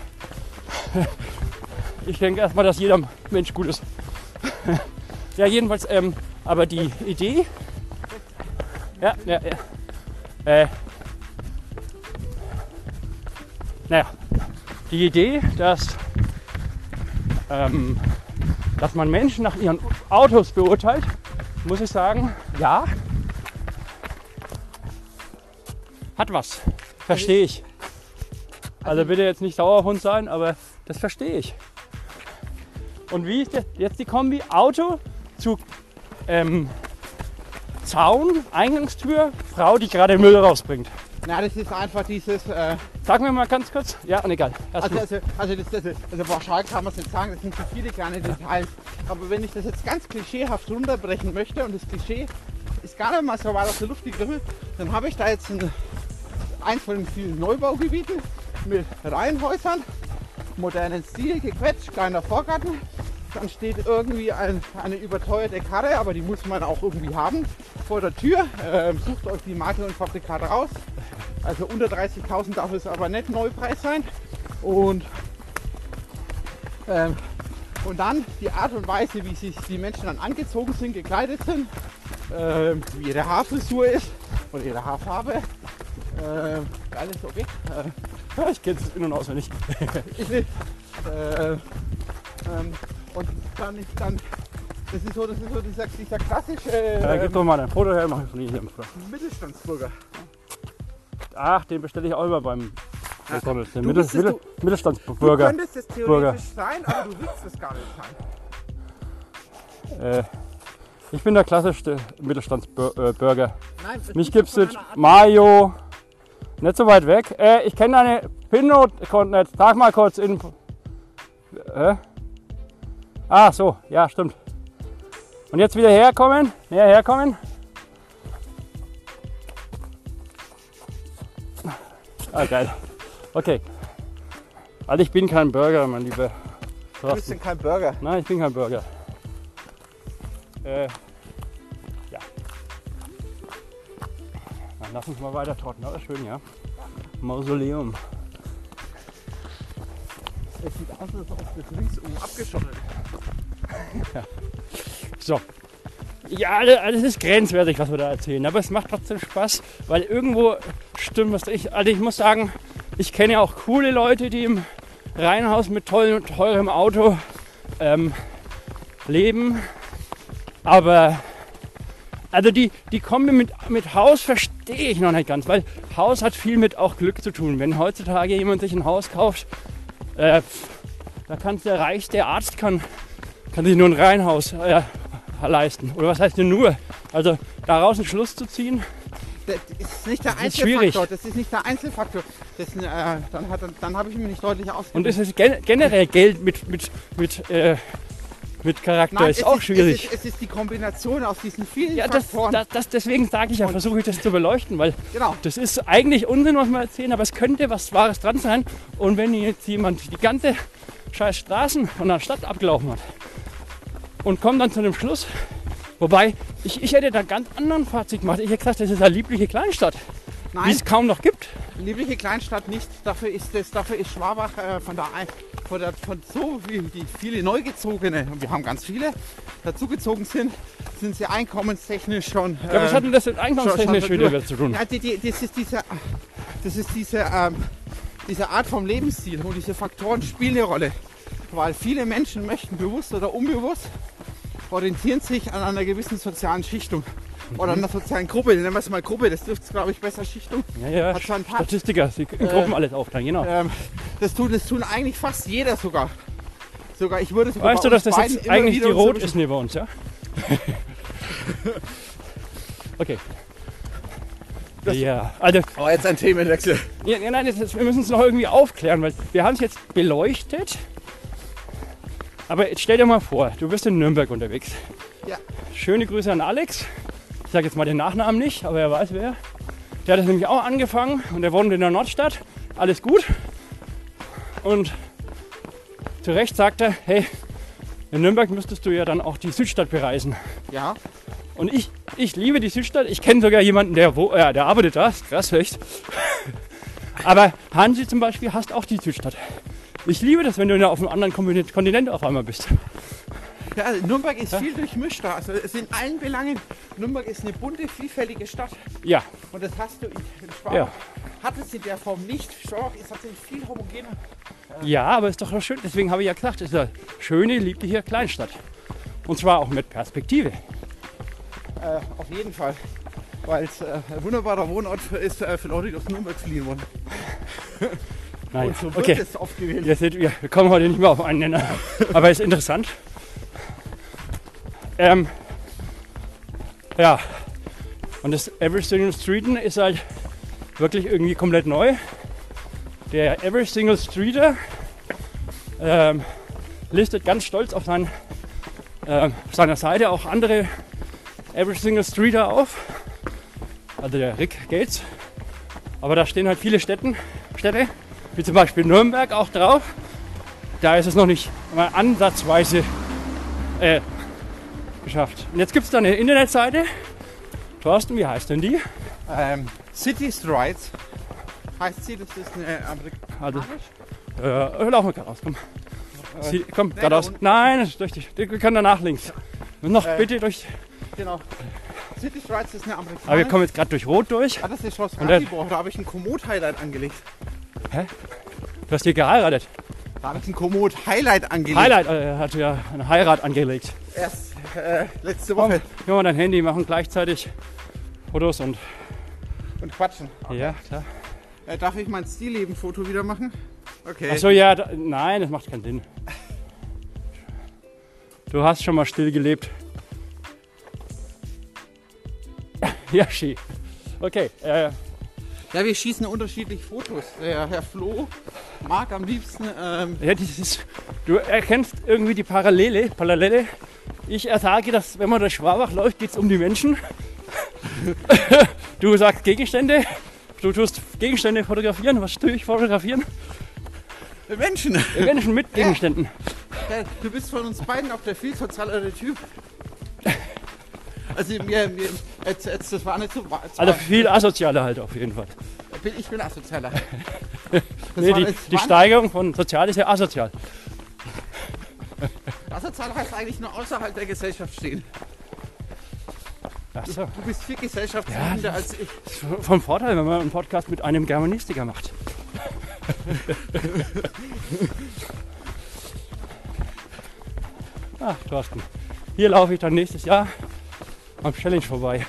Ich denke erstmal, dass jeder Mensch gut ist. ja, jedenfalls, ähm, aber die Idee. Ja, ja, ja. Äh, naja, die Idee, dass, ähm, dass man Menschen nach ihren Autos beurteilt, muss ich sagen, ja, hat was. Verstehe ich. Also bitte jetzt nicht Dauerhund sein, aber das verstehe ich. Und wie ist jetzt die Kombi Auto zu ähm, Zaun, Eingangstür, Frau, die gerade Müll rausbringt? Na, das ist einfach dieses. Äh, Sag mir mal ganz kurz. Ja, und egal. Erst also, also, also, das, also, also pauschal kann man es nicht sagen, das sind so viele kleine Details. Aber wenn ich das jetzt ganz klischeehaft runterbrechen möchte und das Klischee ist gar nicht mal so weit aus der Luft gegriffen, dann habe ich da jetzt ein, eins von den vielen Neubaugebieten mit Reihenhäusern, modernen Stil, gequetscht, kleiner Vorgarten. Dann steht irgendwie ein, eine überteuerte Karre, aber die muss man auch irgendwie haben, vor der Tür. Ähm, sucht euch die Marke und Fabrikat raus. Also unter 30.000 darf es aber nicht Neupreis sein. Und, ähm, und dann die Art und Weise, wie sich die Menschen dann angezogen sind, gekleidet sind, ähm, wie ihre Haarfrisur ist oder ihre Haarfarbe. Ähm, alles okay. Äh, ich kenne es in- und auswendig. ich will, äh, ähm, und dann ist dann, das ist so, das ist so dieser, dieser klassische Äh, äh, gib doch mal ein Foto her, mach ich von hier. Mittelstandsbürger. Ach, den bestelle ich auch immer beim McDonalds. Den Du Mittel, bist es, Mittel, du- könntest es theoretisch Bürger. sein, aber du willst es gar nicht sein. Äh, ich bin der klassischste Mittelstandsbürger. Nein, es Mich ist gibt's Art- Mayo. Nicht so weit weg. Äh, ich kenne deine PIN-Code nicht. Sag mal kurz in. Äh? Ah, so. Ja, stimmt. Und jetzt wieder herkommen. Näher herkommen. Ah, geil. Okay. Also ich bin kein Burger, mein lieber Du bist denn kein Burger. Nein, ich bin kein Burger. Äh, ja. Dann lass uns mal weiter trotten. Ist schön, ja. Mausoleum. Es sieht aus, als ob das ringsum abgeschottet So. Ja, also also es ist grenzwertig, was wir da erzählen. Aber es macht trotzdem Spaß, weil irgendwo stimmt was. Ich, also ich muss sagen, ich kenne ja auch coole Leute, die im Reihenhaus mit tollem, teurem Auto ähm, leben. Aber also die, die Kombi mit, mit Haus verstehe ich noch nicht ganz, weil Haus hat viel mit auch Glück zu tun. Wenn heutzutage jemand sich ein Haus kauft, äh, da kann der reichste Arzt kann, kann sich nur ein Reihenhaus äh, leisten. Oder was heißt denn nur? Also daraus einen Schluss zu ziehen, Das ist nicht der schwierig. Einzelfaktor. Das ist nicht der Einzelfaktor. Das, äh, dann hat, dann habe ich mich nicht deutlich ausgedrückt. und es ist gen generell Geld mit, mit, mit, äh, mit Charakter ist es auch schwierig. Es ist, es ist die Kombination aus diesen vielen ja, das, Faktoren. das, das, deswegen sage ich ja, versuche ich das zu beleuchten, weil genau. das ist eigentlich Unsinn, was wir erzählen, aber es könnte was Wahres dran sein. Und wenn jetzt jemand die ganze scheiß Straßen von der Stadt abgelaufen hat und kommt dann zu dem Schluss, wobei ich, ich hätte da einen ganz anderen Fazit gemacht. Ich hätte gesagt, das ist eine liebliche Kleinstadt, die es kaum noch gibt. liebliche Kleinstadt nicht. Dafür ist, das, dafür ist Schwabach äh, von, der, Ein- von, der, von so wie die viele Neugezogene, und wir haben ganz viele, dazugezogen sind, sind sie einkommenstechnisch schon. Ja, was äh, hat denn das mit einkommenstechnisch schon- wieder zu tun? Ja, die, die, das ist diese, das ist diese, ähm, diese Art vom Lebensstil und diese Faktoren spielen eine Rolle. Weil viele Menschen möchten bewusst oder unbewusst orientieren sich an einer gewissen sozialen Schichtung oder einer sozialen Gruppe. Nennen wir es mal Gruppe, das dürfte glaube ich besser Schichtung. Ja, ja, Hat Touch. Statistiker, sie in Gruppen alles aufteilen, genau. Ähm, das, tun, das tun eigentlich fast jeder sogar. Sogar ich würde sogar Weißt du, dass das jetzt eigentlich die Rot ist neben uns, ja? okay. Das- ja, also Oh, jetzt ein Themenwechsel. Ja, ja, nein, ist, wir müssen es noch irgendwie aufklären, weil wir haben es jetzt beleuchtet. Aber jetzt stell dir mal vor, du bist in Nürnberg unterwegs. Ja. Schöne Grüße an Alex. Ich sage jetzt mal den Nachnamen nicht, aber er weiß wer. Der hat es nämlich auch angefangen und er wohnt in der Nordstadt. Alles gut. Und zu Recht sagt er, hey, In Nürnberg müsstest du ja dann auch die Südstadt bereisen. Ja, Und ich, ich liebe die Südstadt. Ich kenne sogar jemanden, der, wo, äh, der arbeitet da. Ist Krass, echt. Aber Hansi zum Beispiel hasst auch die Südstadt. Ich liebe das, wenn du auf einem anderen Kontinent auf einmal bist. Ja Nürnberg ist viel durchmischter. Also es in allen Belangen. Nürnberg ist eine bunte, vielfältige Stadt. Ja, Und das hast du in, Schwabach. Ja. Hat es in der Form nicht. Schwabach ist tatsächlich viel homogener. ja, aber ist doch schön. Deswegen habe ich ja gesagt, es ist eine schöne, liebliche Kleinstadt. Und zwar auch mit Perspektive. Äh, auf jeden Fall. Weil es äh, ein wunderbarer Wohnort ist äh, für Leute, die aus Nürnberg fliehen wollen. Naja, Und so wird okay. es oft gewählt. Ihr seht, wir wir kommen heute nicht mehr auf einen Nenner. Aber ist interessant. Ähm, ja, und das Every Single Streeten ist halt wirklich irgendwie komplett neu. Der Every Single Streeter ähm, listet ganz stolz auf sein, ähm, seiner Seite auch andere Every Single Streeter auf. Also der Rick Gates. Aber da stehen halt viele Städten, Städte, wie zum Beispiel Nürnberg auch drauf. Da ist es noch nicht mal ansatzweise äh, geschafft. Und jetzt gibt es da eine Internetseite. Thorsten, wie heißt denn die? Ähm, City Strides heißt sie, das ist eine Also, amerikanische. äh, laufen wir geradeaus, komm. Sie, komm, nee, geradeaus. Nein, das ist durch die, wir können danach links. Und noch Äh, bitte durch. Genau. City Strides ist eine amerikanische. Aber wir kommen jetzt gerade durch Rot durch. Ah, das ist Schloss Ratibor. Da habe ich ein Komoot-Highlight angelegt. Du hast hier geheiratet. Da ich ein Komoot-Highlight angelegt. Highlight, äh, hat ja eine Heirat angelegt. Erst äh, letzte Komm, Woche. nimm mal dein Handy, machen gleichzeitig Fotos und. Und quatschen. Ja, klar. Äh, darf ich mein Stillleben-Foto wieder machen? Okay. Achso, ja, da, nein, das macht keinen Sinn. Du hast schon mal still gelebt. Ja, schön. Okay, äh, Ja, wir schießen unterschiedlich Fotos. Der Herr Flo mag am liebsten. Ähm, ja, dieses, du erkennst irgendwie die Parallele, Parallele. Ich sage, dass wenn man durch Schwabach läuft, geht es um die Menschen. du sagst Gegenstände. Du tust Gegenstände fotografieren. Was tue ich fotografieren? Menschen. Menschen mit Gegenständen. Ja, du bist von uns beiden auch der viel sozialere Typ. Also mir, mir jetzt, jetzt, das war nicht so. Also viel asozialer halt auf jeden Fall. bin, ich bin asozialer. Nee, die, die. Steigerung von sozial ist ja asozial. Asozial heißt eigentlich nur außerhalb der Gesellschaft stehen. Ach so. Du bist viel gesellschaftsliebender Ja, als ich. Das ist von Vorteil, wenn man einen Podcast mit einem Germanistiker macht. Ach, Thorsten. Hier laufe ich dann nächstes Jahr am Challenge vorbei.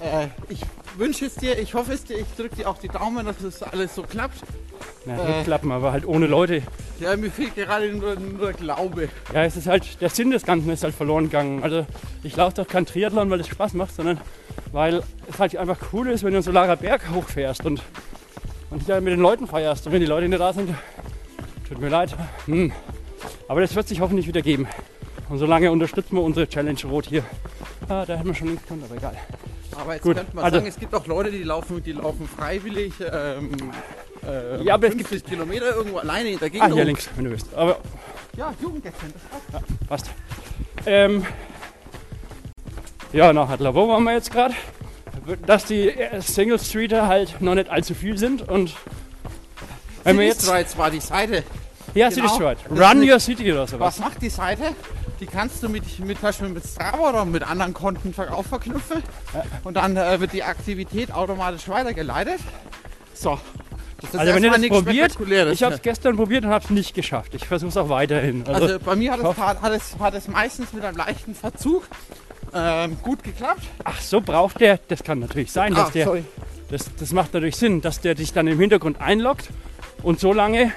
Äh, ich wünsche es dir, ich hoffe es dir, ich drücke dir auch die Daumen, dass das alles so klappt. Na, Äh. wird klappen, aber halt ohne Leute. Ja, mir fehlt gerade nur, nur Glaube. Ja, es ist halt, der Sinn des Ganzen ist halt verloren gegangen. Also ich laufe doch kein Triathlon, weil es Spaß macht, sondern weil es halt einfach cool ist, wenn du einen Solarer Berg hochfährst und, und dich mit den Leuten feierst. Und wenn die Leute nicht da sind, tut mir leid. Hm. Aber das wird sich hoffentlich wieder geben. Und solange unterstützen wir unsere Challenge Rot hier. Ah, da hätten wir schon links können, aber egal. Aber jetzt Gut, könnte man also- sagen, es gibt auch Leute, die laufen, die laufen freiwillig ähm, äh, Ja, aber es 50 Kilometer irgendwo alleine in der Gegend. Ah, hier links, wenn du willst. Aber Ja, Jugendgästchen, das passt. passt. Ähm, ja, nach Adlerwo waren wir jetzt gerade. Dass die äh, Single Streeter halt noch nicht allzu viel sind und wenn wir jetzt. Strides war die Seite. Ja, Genau. City Stride. Run Your City oder sowas. Was macht die Seite? Die kannst du mit, mit, zum Beispiel mit Strava oder mit anderen Konten auch verknüpfen. Und dann äh, wird die Aktivität automatisch weitergeleitet. So. Also wenn ihr das nichts probiert, ich habe es gestern probiert und habe es nicht geschafft. Ich versuche es auch weiterhin. Also, Also bei mir hat es, hat, es, hat es meistens mit einem leichten Verzug ähm, gut geklappt. ach so, braucht der, das kann natürlich sein, dass Ah, der, sorry. das, das macht natürlich Sinn, dass der dich dann im Hintergrund einloggt und so lange,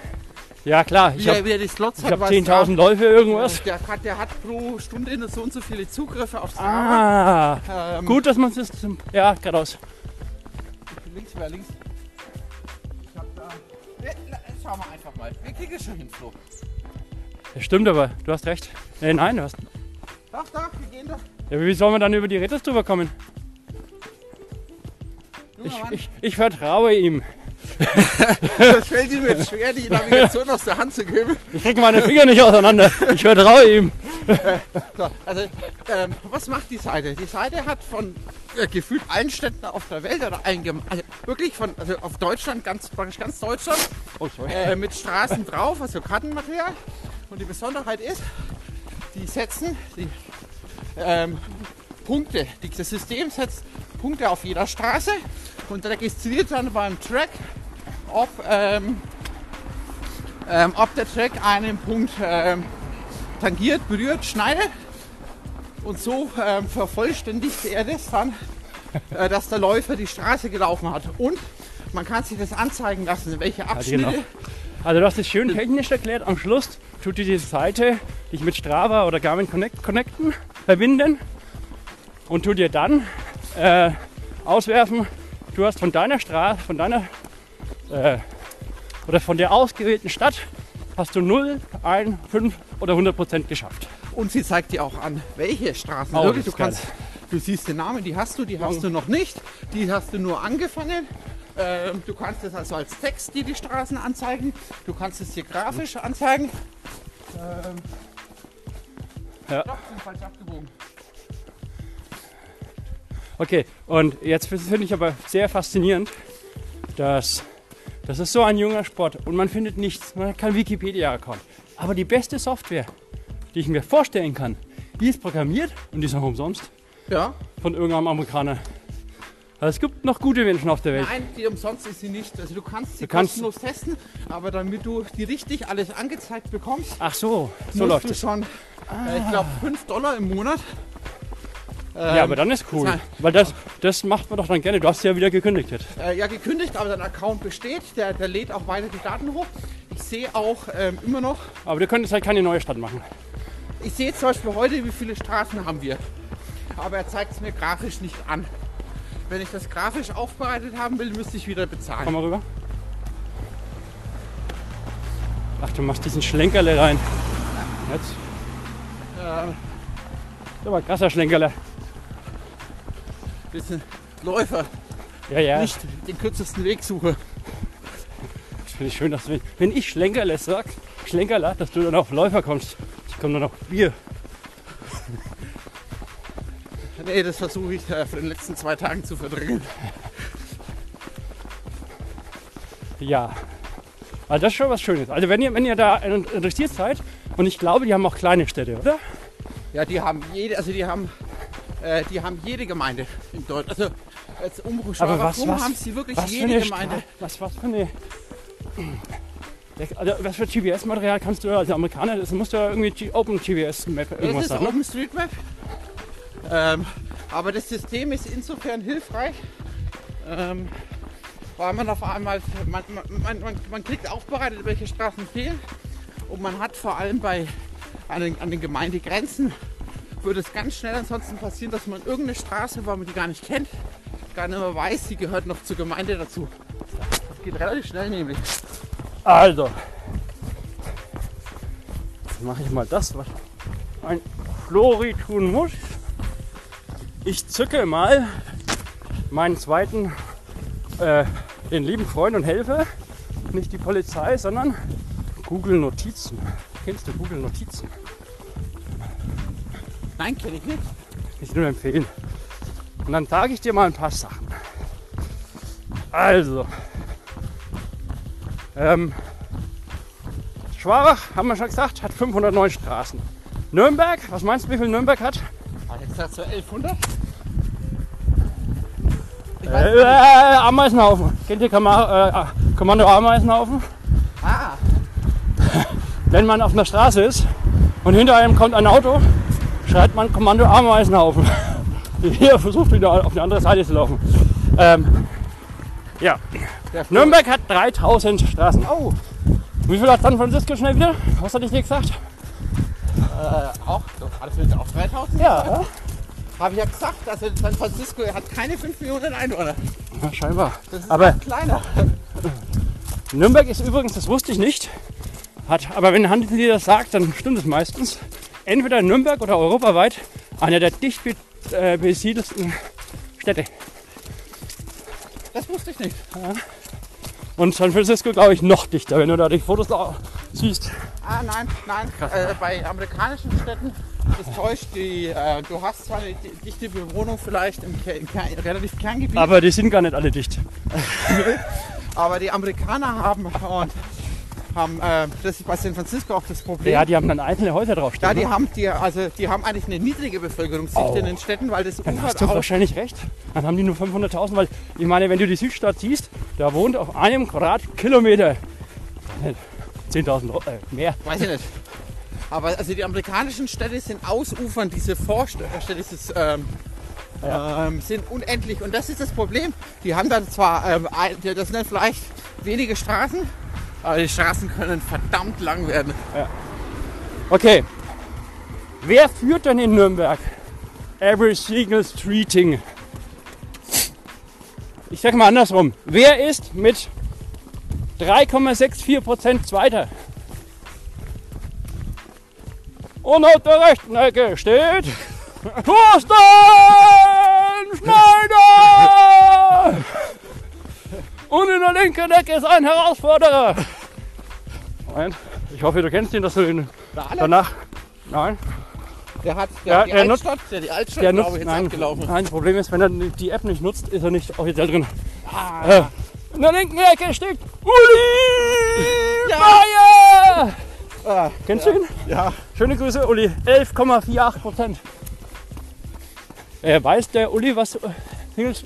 ja klar, ich habe hab weiß 10.000 Läufe irgendwas. der, hat, der hat pro Stunde so und so viele Zugriffe auf Strava. Ah, Ähm, gut, dass man es zum, ja, geradeaus. Links, wer links? Ich hab da. Ja, na, Schauen wir einfach mal. Wir kriegen es schon hin, Flo. Das stimmt aber, du hast recht. Nee, nein, du hast. Doch, doch, wir gehen doch. Ja, wie soll man dann über die Retters drüber kommen? Ich, ich, ich vertraue ihm. Das fällt ihm jetzt schwer, die Navigation aus der Hand zu geben. Ich kriege meine Finger nicht auseinander. Ich vertraue ihm. So, also, ähm, was macht die Seite? Die Seite hat von äh, gefühlt allen Städten auf der Welt oder Gem- also wirklich von, also auf Deutschland, ganz, praktisch ganz Deutschland, Oh, sorry. äh, mit Straßen drauf, also Kartenmaterial. Und die Besonderheit ist, die setzen die ähm, Punkte, das System setzt Punkte auf jeder Straße und registriert dann beim Track, ob, ähm, ähm, ob der Track einen Punkt ähm, tangiert, berührt, schneidet. Und so ähm, vervollständigt er das dann, äh, dass der Läufer die Straße gelaufen hat. Und man kann sich das anzeigen lassen, welche Abschnitte. genau. Also du hast es schön technisch erklärt. Am Schluss tut dir die Seite dich mit Strava oder Garmin Connect connecten, verbinden und tut dir dann äh, auswerfen, du hast von deiner Straße, von deiner äh, oder von der ausgewählten Stadt hast du 0, 1, 5 oder 100 Prozent geschafft. Und sie zeigt dir auch an, welche Straßen. Oh, Wirklich, du, kannst, du siehst den Namen, die hast du, die hast du noch nicht. Die hast du nur angefangen. Ähm, du kannst es also als Text dir die Straßen anzeigen. Du kannst es dir grafisch anzeigen. Ähm, Ja. Doch, bin falsch abgebogen. Okay, und jetzt finde ich aber sehr faszinierend, dass das ist so ein junger Sport und man findet nichts, man hat keinen Wikipedia-Account. Aber die beste Software, die ich mir vorstellen kann, die ist programmiert und die ist auch umsonst Ja. von irgendeinem Amerikaner. Also es gibt noch gute Menschen auf der Welt. Nein, die umsonst ist sie nicht. Also du kannst sie Du kannst- kostenlos testen, aber damit du die richtig alles angezeigt bekommst, Ach so, so läuft du es. schon, äh, ich glaube, 5 Dollar im Monat. Ähm, Ja, aber dann ist cool. Weil das, das macht man doch dann gerne. Du hast ja wieder gekündigt jetzt. äh, ja, gekündigt, aber dein Account besteht. Der, der lädt auch weiter die Daten hoch. Ich sehe auch ähm, immer noch, Aber du könntest halt keine neue Stadt machen. ich sehe zum Beispiel heute, wie viele Straßen haben wir. Aber er zeigt es mir grafisch nicht an. Wenn ich das grafisch aufbereitet haben will, müsste ich wieder bezahlen. Komm mal rüber. Ach, du machst diesen Schlenkerle rein. Jetzt. Ähm, Das war ein krasser Schlenkerle. Bisschen Läufer, Ja, ja. nicht den kürzesten Weg suche. Das finde ich schön, dass du, wenn ich Schlenkerle sag, Schlenkerle, dass du dann auf Läufer kommst. Ich komme dann auf Bier. Nee, das versuche ich äh, von den letzten zwei Tagen zu verdrängen. Ja. Also das ist schon was Schönes. Also wenn ihr, wenn ihr da interessiert seid, und ich glaube, die haben auch kleine Städte, oder? Ja, die haben jede, also die haben, äh, die haben jede Gemeinde in Deutschland. Also als Umbruch Aber was- warum was- haben sie wirklich jede Gemeinde? Stra- was, was für eine. Also, was für GPS-Material kannst du als Amerikaner, das musst du ja irgendwie Open GPS-Map Das irgendwas ist sagen. Ne? OpenStreetMap. Ähm, aber das System ist insofern hilfreich, ähm, weil man auf einmal, man, man, man, man, man kriegt aufbereitet, welche Straßen fehlen. Und man hat vor allem bei an den, an den Gemeindegrenzen würde es ganz schnell ansonsten passieren, dass man irgendeine Straße, weil man die gar nicht kennt, gar nicht mehr weiß, die gehört noch zur Gemeinde dazu. Das geht relativ schnell nämlich. Also. Jetzt mache ich mal das, was ein Flori tun muss. Ich zücke mal meinen zweiten, äh, den lieben Freund und Helfer. Nicht die Polizei, sondern Google Notizen. Kennst du Google Notizen? Nein, kenne ich nicht. Ich nur empfehlen. Und dann sage ich dir mal ein paar Sachen. Also, ähm, Schwabach, haben wir schon gesagt, hat 509 Straßen. Nürnberg, was meinst du, wie viel Nürnberg hat? Ah, Jetzt sagst du 1100? Ich Äh, weiß äh, Ameisenhaufen. Kennt ihr Kama äh, Kommando Ameisenhaufen? Ah, Wenn man auf einer Straße ist und hinter einem kommt ein Auto, schreit man Kommando Ameisenhaufen. Hier versucht wieder auf die andere Seite zu laufen. Ähm, ja, Nürnberg hat 3000 Straßen. Oh, wie viel hat San Francisco schnell wieder? Was hatte ich dir gesagt? Äh, auch, alles sind auch 3000? Ja, Habe ich ja gesagt, also San Francisco hat keine 5 Millionen Einwohner. ja scheinbar. Das ist Aber noch kleiner. Nürnberg ist übrigens, das wusste ich nicht, hat, aber wenn Handel dir das sagt, dann stimmt es meistens. Entweder Nürnberg oder europaweit einer der dicht äh, besiedelsten Städte. Das wusste ich nicht. Und San Francisco, glaube ich, noch dichter, wenn du da die Fotos da siehst. Ah, nein, nein. Äh, bei amerikanischen Städten, das täuscht die. Äh, du hast zwar eine di- dichte Bewohnung vielleicht im, Ke- im Ker relativ Kerngebiet, Aber die sind gar nicht alle dicht. aber die Amerikaner haben und haben, äh, das ist bei San Francisco auch das Problem. Ja, die haben dann einzelne Häuser draufstehen. Ja, die ne? haben die, also die haben eigentlich eine niedrige Bevölkerungsdichte Oh. in den Städten, weil das Dann hast du auch. wahrscheinlich recht. Dann haben die nur 500.000, weil ich meine, wenn du die Südstadt siehst, da wohnt auf einem Quadratkilometer äh, 10.000 Euro, äh, mehr. Weiß ich nicht. Aber also die amerikanischen Städte sind ausufern, diese Vorstädte, dieses, ähm, ähm, sind unendlich. Und das ist das Problem. Die haben dann zwar, ähm, das sind dann vielleicht wenige Straßen, aber die Straßen können verdammt lang werden. Okay. Wer führt denn in Nürnberg? Every single streeting. Ich sag mal andersrum. Wer ist mit 3,64% Zweiter? Und auf der rechten Ecke steht Thorsten Schneider! Und in der linken Ecke ist ein Herausforderer. Moment, ich hoffe, du kennst ihn, dass du ihn Der, danach. Nein, der hat der, Ja, hat die der nutzt- Altstadt, der die Altstadt, der glaube nutzt. ich, jetzt Nein, abgelaufen. nein, das Problem ist, wenn er die App nicht nutzt, ist er nicht offiziell drin. Ah, Äh, in der linken Ecke steht Uli Ja. Meier! ah, Kennst du ihn? ja. Schöne Grüße, Uli. 11,48 Prozent. Er weiß der Uli, was.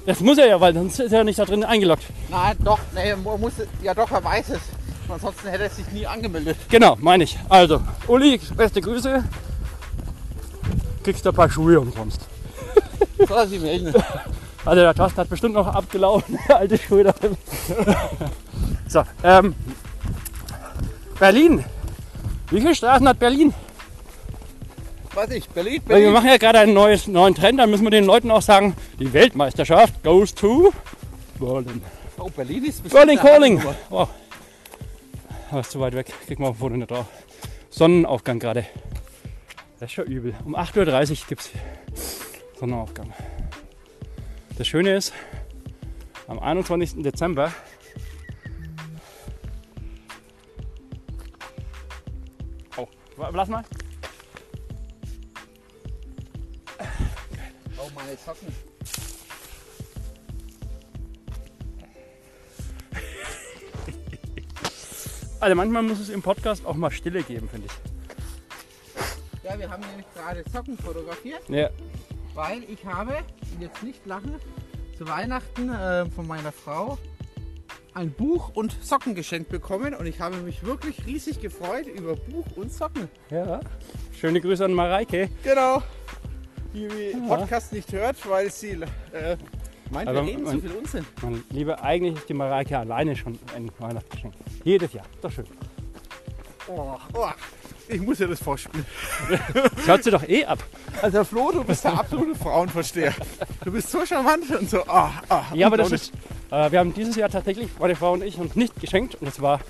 Das muss er ja, weil sonst ist er nicht da drin eingeloggt. Nein, doch, nee, muss, ja doch, er weiß es. Ansonsten hätte er sich nie angemeldet. Genau, meine ich. Also, Uli, beste Grüße. Kriegst du ein paar Schuhe umsonst. Soll er sich melden? Also der Thorsten hat bestimmt noch abgelaufen, alte Schuhe da drin. so, ähm, Berlin. Wie viele Straßen hat Berlin? Weiß ich, Berlin, Weil wir Berlin. machen ja gerade einen neues, neuen Trend, dann müssen wir den Leuten auch sagen, die Weltmeisterschaft goes to Berlin. Oh, Berlin ist bestimmt Berlin Calling. Oh. Aber ist zu weit weg, krieg mal auf dem Foto nicht drauf. Sonnenaufgang gerade. Das ist schon übel. Um 8.30 Uhr gibt es Sonnenaufgang. Das Schöne ist, am 21. Dezember Oh, lass mal. Meine Socken. Also manchmal muss es im Podcast auch mal Stille geben, finde ich. Ja, wir haben nämlich gerade Socken fotografiert, Ja. weil ich habe, und jetzt nicht lachen, zu Weihnachten äh, von meiner Frau ein Buch und Socken geschenkt bekommen und ich habe mich wirklich riesig gefreut über Buch und Socken. ja. Schöne Grüße an Mareike. Genau. Die Podcast nicht hört, weil sie äh, meint, Aber wir reden zu viel Unsinn. Man liebe, eigentlich ist die Mareike alleine schon ein Weihnachtsgeschenk. Jedes Jahr. Doch schön. Oh, oh. Ich muss ja das vorspielen. Hört sie doch eh ab. Also Flo, du bist der absolute Frauenversteher. Du bist so charmant und so. Ah, ah, Ja, aber das ist. Äh, wir haben dieses Jahr tatsächlich, meine Frau und ich, uns nicht geschenkt. Und es war.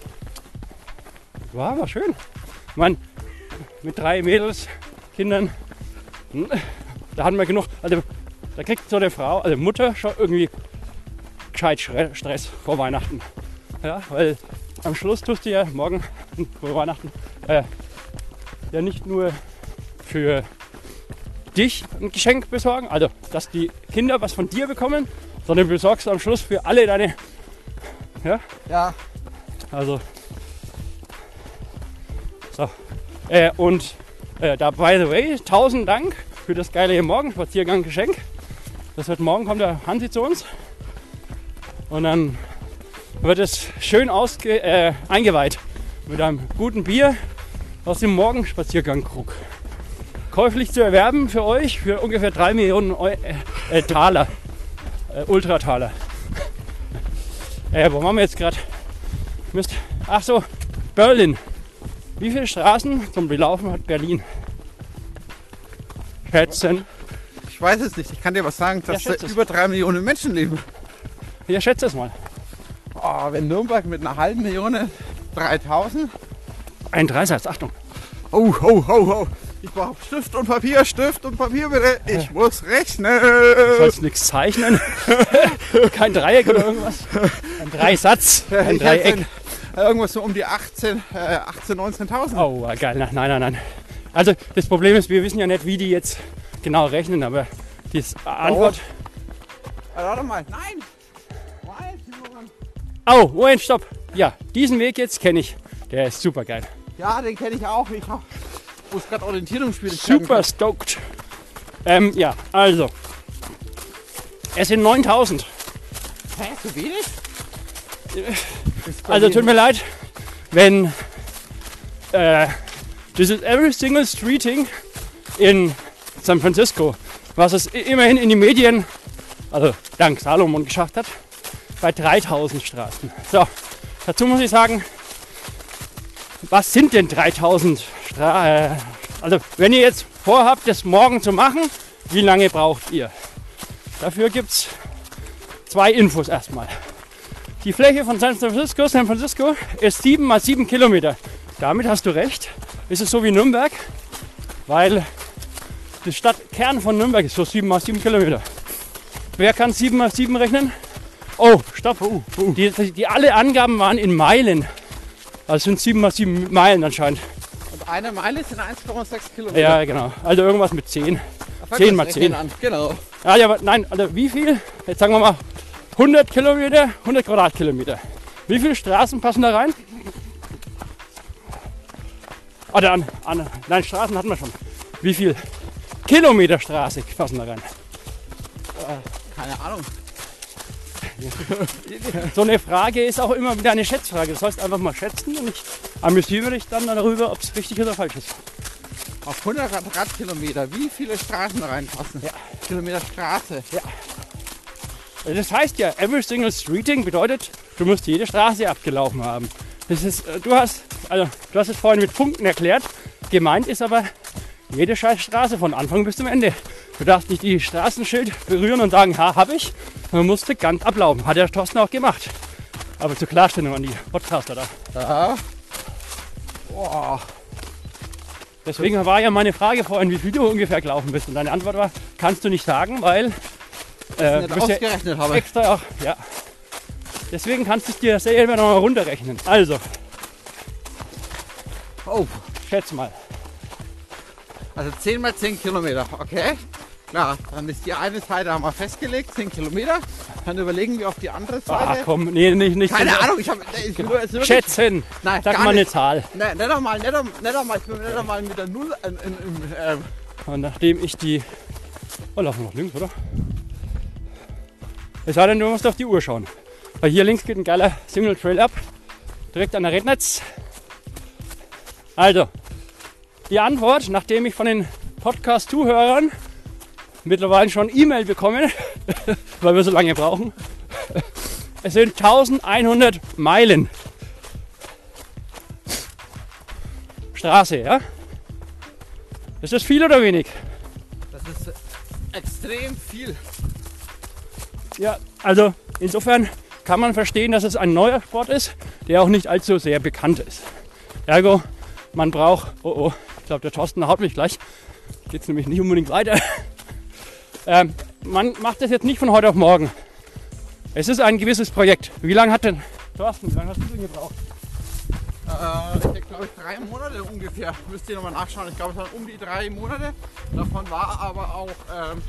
War, war schön. Ich meine, mit drei Mädels, Kindern, hm, da hatten wir genug. Also, da kriegt so eine Frau, also Mutter, schon irgendwie gescheit Stress vor Weihnachten. Ja, weil am Schluss tust du ja morgen vor Weihnachten äh, ja nicht nur für dich ein Geschenk besorgen, also dass die Kinder was von dir bekommen, sondern besorgst am Schluss für alle deine. Ja, Ja, also. So. Äh, und äh, da, by the way, tausend Dank für das geile Morgenspaziergang-Geschenk. Das wird morgen kommt der Hansi zu uns. Und dann wird es schön ausge, äh, eingeweiht mit einem guten Bier aus dem Morgenspaziergang-Krug. Käuflich zu erwerben für euch für ungefähr 3 Millionen Eu äh, äh, Taler. Äh, Ultrataler. Äh, wo waren wir jetzt gerade? Mist. Ach so, Berlin. Wie viele Straßen zum Belaufen hat Berlin? Schätzen. ich weiß es nicht. Ich kann dir was sagen, dass Ja, über drei Millionen Menschen leben. Ja, schätze es mal. Oh, wenn Nürnberg mit einer halben Million 3000. Ein Dreisatz, Achtung. Oh, oh, oh, oh. Ich brauche Stift und Papier, Stift und Papier bitte. Ich muss rechnen. Du sollst nichts zeichnen. Kein Dreieck oder irgendwas. Ein Dreisatz. Ein Ich Dreieck. hätte Irgendwas so um die 18, äh, 18 19.000. Oh, geil. Nein, nein, nein. Also das Problem ist, wir wissen ja nicht, wie die jetzt genau rechnen, aber die Antwort. Äh, Warte mal. Nein. Simon. Oh, Moment, stopp. Ja, diesen Weg jetzt kenne ich. Der ist super geil. Ja, den kenne ich auch. Ich es gerade Orientierungsschwierigkeiten Super stoked. Ähm, ja, also. Es sind 9000. Hä, so wenig? Bei Also tut mir leid, wenn äh, this is every single streeting in San Francisco, was es immerhin in die Medien, also dank Salomon geschafft hat, bei 3000 Straßen. So, dazu muss ich sagen, was sind denn 3000 Straßen? Äh, also wenn ihr jetzt vorhabt, das morgen zu machen, wie lange braucht ihr? Dafür gibt es zwei Infos erstmal. Die Fläche von San Francisco, San Francisco ist 7 mal 7 Kilometer. Damit hast du recht. Ist es so wie Nürnberg, weil der Stadtkern von Nürnberg ist so 7 mal 7 Kilometer. Wer kann 7 mal 7 rechnen? Oh, stopp. Die, die, die alle Angaben waren in Meilen. Also sind 7 mal 7 Meilen anscheinend. Und eine Meile sind 1,6 Kilometer. Ja, genau. Also irgendwas mit 10. Fang 10 das mal Rechnen 10. An. Genau. Ah, ja, aber nein, also wie viel? Jetzt sagen wir mal 100 Kilometer, 100 Quadratkilometer. Wie viele Straßen passen da rein? Oder an, an, nein, Straßen hatten wir schon. Wie viel Kilometer Straße passen da rein? Keine Ahnung. So eine Frage ist auch immer wieder eine Schätzfrage. Das heißt einfach mal schätzen und ich amüsiere mich dann darüber, ob es richtig oder falsch ist. Auf 100 Quadratkilometer, wie viele Straßen reinpassen? Ja. Kilometer Straße. Das heißt ja, every single streeting bedeutet, du musst jede Straße abgelaufen haben. Das ist, äh, du hast, also du hast es vorhin mit Punkten erklärt. Gemeint ist aber jede scheiß Straße von Anfang bis zum Ende. Du darfst nicht die Straßenschild berühren und sagen, ha, hab ich. Man musste ganz ablaufen. Hat der Thorsten auch gemacht. Aber zur Klarstellung an die Podcaster da. Ja. Boah. Deswegen war ja meine Frage vorhin, wie viel du ungefähr gelaufen bist. Und deine Antwort war, kannst du nicht sagen, weil äh, Nicht du bist ja ausgerechnet habe. extra auch, ja. Deswegen kannst du es dir selber noch mal runterrechnen. Also, Oh. schätz mal. Also 10 mal 10 Kilometer, okay? Klar, dann ist die eine Seite haben wir festgelegt, 10 Kilometer. Dann überlegen wir auf die andere Ah, Seite. komm, nee, nicht, nicht. Keine Ahnung, ich habe ich es wirklich- Schätzen. Nein, Sag mal eine nicht. Zahl. Ne, nicht einmal, nicht einmal, nicht einmal, ich bin nicht einmal mit der Null in, in, in, ähm, Und nachdem ich die. Oh, laufen wir noch links, oder? Es sei denn, du musst auf die Uhr schauen. Weil hier links geht ein geiler Single Trail ab. Direkt an der Rednetz. Also, die Antwort, nachdem ich von den Podcast-Zuhörern mittlerweile schon E-Mail bekommen, weil wir so lange brauchen. Es sind 1100 Meilen. Straße, ja? Ist das viel oder wenig? das ist extrem viel. Ja, also insofern kann man verstehen, dass es ein neuer Sport ist, der auch nicht allzu sehr bekannt ist. Ergo, man braucht, oh oh, ich glaube der Thorsten haut mich gleich, geht's nämlich nicht unbedingt weiter. ähm, man macht das jetzt nicht von heute auf morgen. Es ist ein gewisses Projekt. Wie lange hat denn, Thorsten, wie lange hast du denn gebraucht? Äh, ich glaube drei Monate ungefähr. Müsst ihr nochmal nachschauen. Ich glaube es waren um die drei Monate. Davon war aber auch ähm,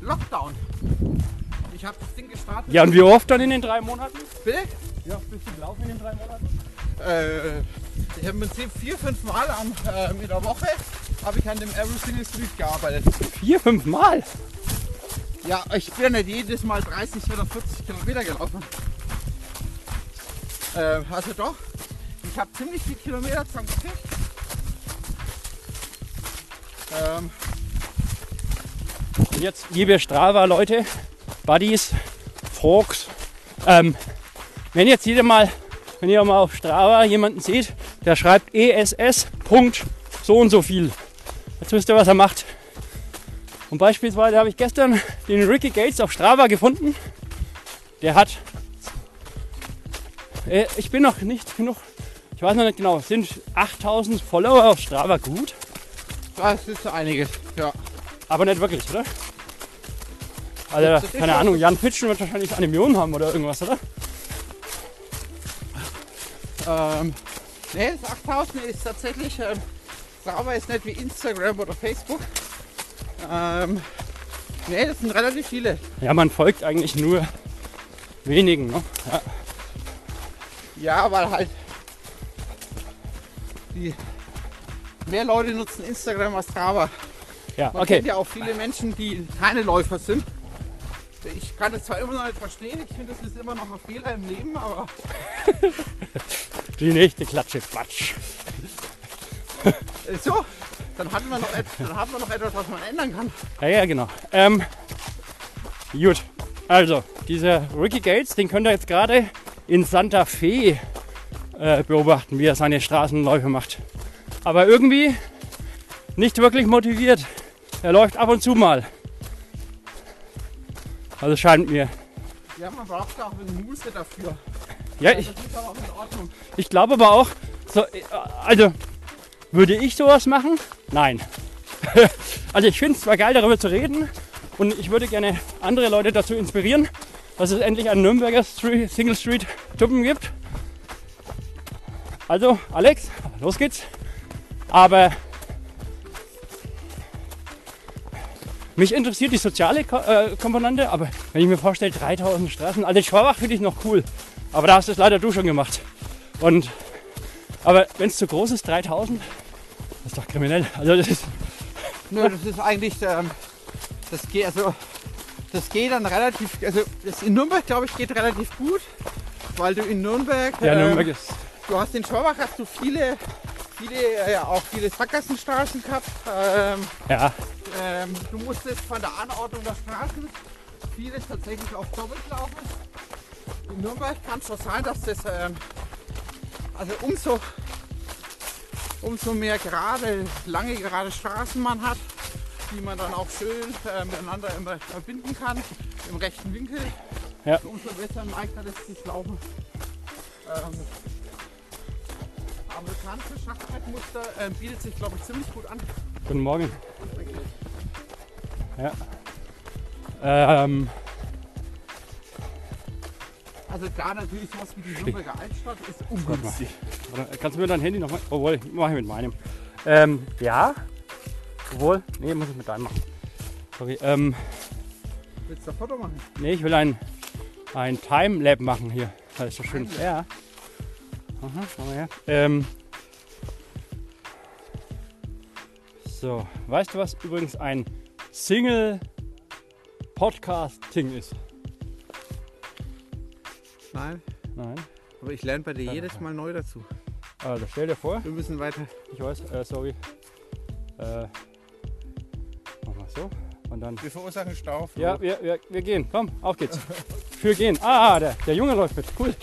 Lockdown. Ich habe das Ding gestartet. Ja, und wie oft dann in den drei Monaten? Bitte? Wie oft bist du gelaufen in den drei Monaten? Äh, ich habe im Prinzip vier, fünf Mal am, äh, in der Woche habe ich an dem Every Single Street gearbeitet. Vier, fünf Mal? Ja, ich bin nicht jedes Mal 30 oder 40 Kilometer gelaufen. Äh, also doch. Ich habe ziemlich viele Kilometer zusammengekriegt. Ähm, Und jetzt, liebe Strava-Leute, Buddies, Folks, ähm, wenn jetzt jeder mal, wenn ihr mal auf Strava jemanden seht, der schreibt ESS. Punkt so und so viel. Jetzt wisst ihr, was er macht. Und beispielsweise habe ich gestern den Ricky Gates auf Strava gefunden. Der hat, äh, ich bin noch nicht genug, ich weiß noch nicht genau, sind 8000 Follower auf Strava gut? Das ist einiges, ja. Aber nicht wirklich, oder? Also, keine Ahnung, Jan Fitschen wird wahrscheinlich eine Million haben oder irgendwas, oder? Ähm, nee, das 8000 ist tatsächlich, ähm, ist nicht wie Instagram oder Facebook. Ähm, nee, das sind relativ viele. Ja, man folgt eigentlich nur wenigen, ne? Ja. Ja, weil halt die mehr Leute nutzen Instagram als Strava. Ja, Man okay. kennt ja auch viele Menschen, die keine Läufer sind. Ich kann es zwar immer noch nicht verstehen, ich finde, das ist immer noch ein Fehler im Leben, aber Die nächste Klatsche, Quatsch. äh, so, dann hat man noch, dann hat man noch etwas, was man ändern kann. Ja, ja, genau. Ähm, gut, also, dieser Ricky Gates, den könnt ihr jetzt gerade in Santa Fe äh, beobachten, wie er seine Straßenläufe macht. Aber irgendwie nicht wirklich motiviert. Er läuft ab und zu mal. Also scheint mir. Ja, man braucht ja auch ein bisschen Muße dafür. Ja, ich, ich glaube aber auch, so, äh, also würde ich sowas machen? Nein. also ich finde es zwar geil, darüber zu reden und ich würde gerne andere Leute dazu inspirieren, dass es endlich einen Nürnberger Street, Single Street Tuppen gibt. Also, Alex, los geht's. Aber mich interessiert die soziale Ko äh, Komponente, aber wenn ich mir vorstelle, 3000 Straßen, also Schwabach finde ich noch cool. Aber da hast es leider du schon gemacht. Und, aber wenn es zu groß ist, 3000, das ist doch kriminell. Also das ist, Nö, das ist eigentlich, ähm, das geht, also, das geht dann relativ, also, das in Nürnberg, glaube ich, geht relativ gut, weil du in Nürnberg, ja, ähm, Nürnberg ist, du hast in Schwabach hast du viele, viele, äh, ja, auch viele Sackgassenstraßen gehabt. Ähm, ja, ähm, du musstest von der Anordnung der Straßen vieles tatsächlich auch doppelt laufen. In Nürnberg kann es schon sein, dass das, ähm, also umso, umso mehr gerade, lange gerade Straßen man hat, die man dann auch schön äh, miteinander immer verbinden kann, im rechten Winkel, Ja. umso besser und leichter lässt sich laufen. Ähm, amerikanische Schachbrettmuster ähm, bietet sich, glaube ich, ziemlich gut an. guten Morgen. Ja. Ähm, Also da natürlich sowas wie die Nürnberger Altstadt ist ungünstig. warte, kannst du mir dein Handy nochmal, obwohl, mache ich mit meinem. Ähm, ja, obwohl, nee, muss ich mit deinem machen. Sorry, ähm, Willst du ein Foto machen? nee, ich will ein, ein Timelab machen hier. Das ist so schön. Ja. Aha, schau mal her. Ähm, so, weißt du, was übrigens ein Single Podcasting ist? Nein, Nein. aber ich lerne bei dir jedes Mal neu dazu. Also stell dir vor, Wir müssen weiter. ich weiß, äh, sorry. Äh, mach mal so. Und dann. Wir verursachen Stau. Flo. Ja, wir, wir, wir gehen. Komm, auf geht's. Für gehen. Ah, der, der Junge läuft mit. Cool.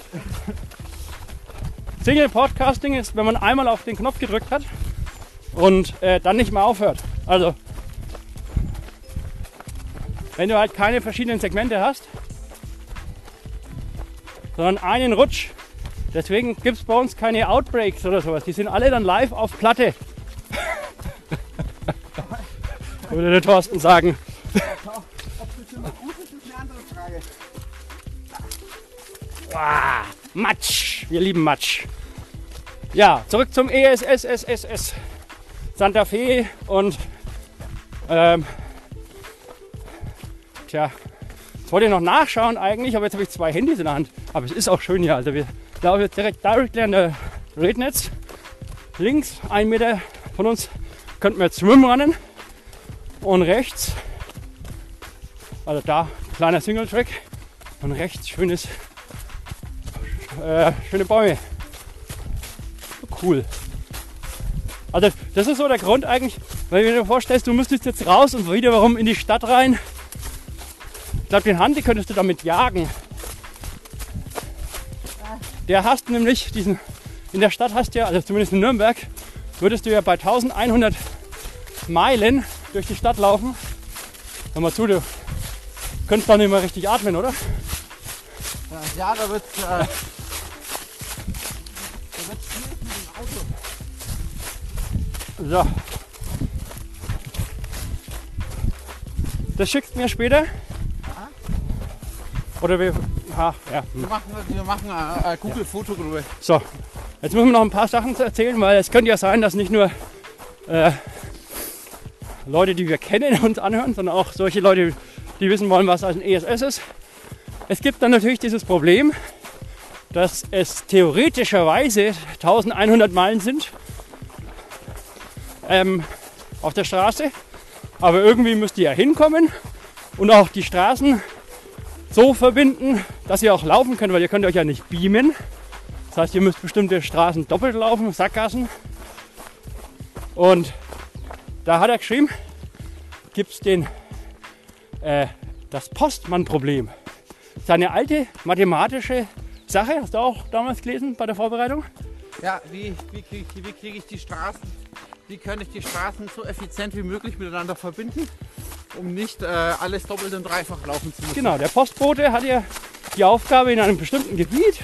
Single Podcasting ist, wenn man einmal auf den Knopf gedrückt hat und äh, dann nicht mehr aufhört. Also, wenn du halt keine verschiedenen Segmente hast, sondern einen Rutsch. Deswegen gibt es bei uns keine Outbreaks oder sowas. Die sind alle dann live auf Platte. Würde der Thorsten sagen. Ob das immer gut ist, ist eine andere Frage. Ah, Matsch. Wir lieben Matsch. Ja, zurück zum ESSSSS. Santa Fe und ähm, tja, jetzt wollte ich noch nachschauen eigentlich, aber jetzt habe ich zwei Handys in der Hand. Aber es ist auch schön hier. Also wir laufen jetzt direkt directly an der Rednetz. Links, ein Meter von uns, könnten wir jetzt schwimmen rennen. Und rechts, also da, kleiner Single-Track. Und rechts schönes äh, schöne Bäume. Cool. Also das ist so der Grund eigentlich, weil du dir vorstellst, du müsstest jetzt raus und wieder warum in die Stadt rein. Ich glaube, den Handy könntest du damit jagen. Der hast nämlich diesen, in der Stadt hast du ja, also zumindest in Nürnberg, würdest du ja bei 1100 Meilen durch die Stadt laufen. Hör mal zu, du könntest doch nicht mehr richtig atmen, oder? Ja, da wird äh, So. Das schickst du mir später? Oder wir. Ah, ja. Wir machen, wir machen eine, eine Google-Fotogruppe. So, jetzt müssen wir noch ein paar Sachen erzählen, weil es könnte ja sein, dass nicht nur äh, Leute, die wir kennen, uns anhören, sondern auch solche Leute, die wissen wollen, was ein ESS ist. Es gibt dann natürlich dieses Problem, dass es theoretischerweise 1100 Meilen sind ähm, auf der Straße. Aber irgendwie müsst ihr ja hinkommen und auch die Straßen so verbinden, dass ihr auch laufen könnt, weil ihr könnt euch ja nicht beamen. Das heißt, ihr müsst bestimmte Straßen doppelt laufen, Sackgassen. Und da hat er geschrieben, gibt es äh, das Postmann-Problem. Das ist eine alte mathematische Sache, hast du auch damals gelesen bei der Vorbereitung? Ja, wie, wie kriege krieg ich die Straßen, wie kann ich die Straßen so effizient wie möglich miteinander verbinden, um nicht äh, alles doppelt und dreifach laufen zu müssen. Genau, der Postbote hat ja die Aufgabe in einem bestimmten Gebiet,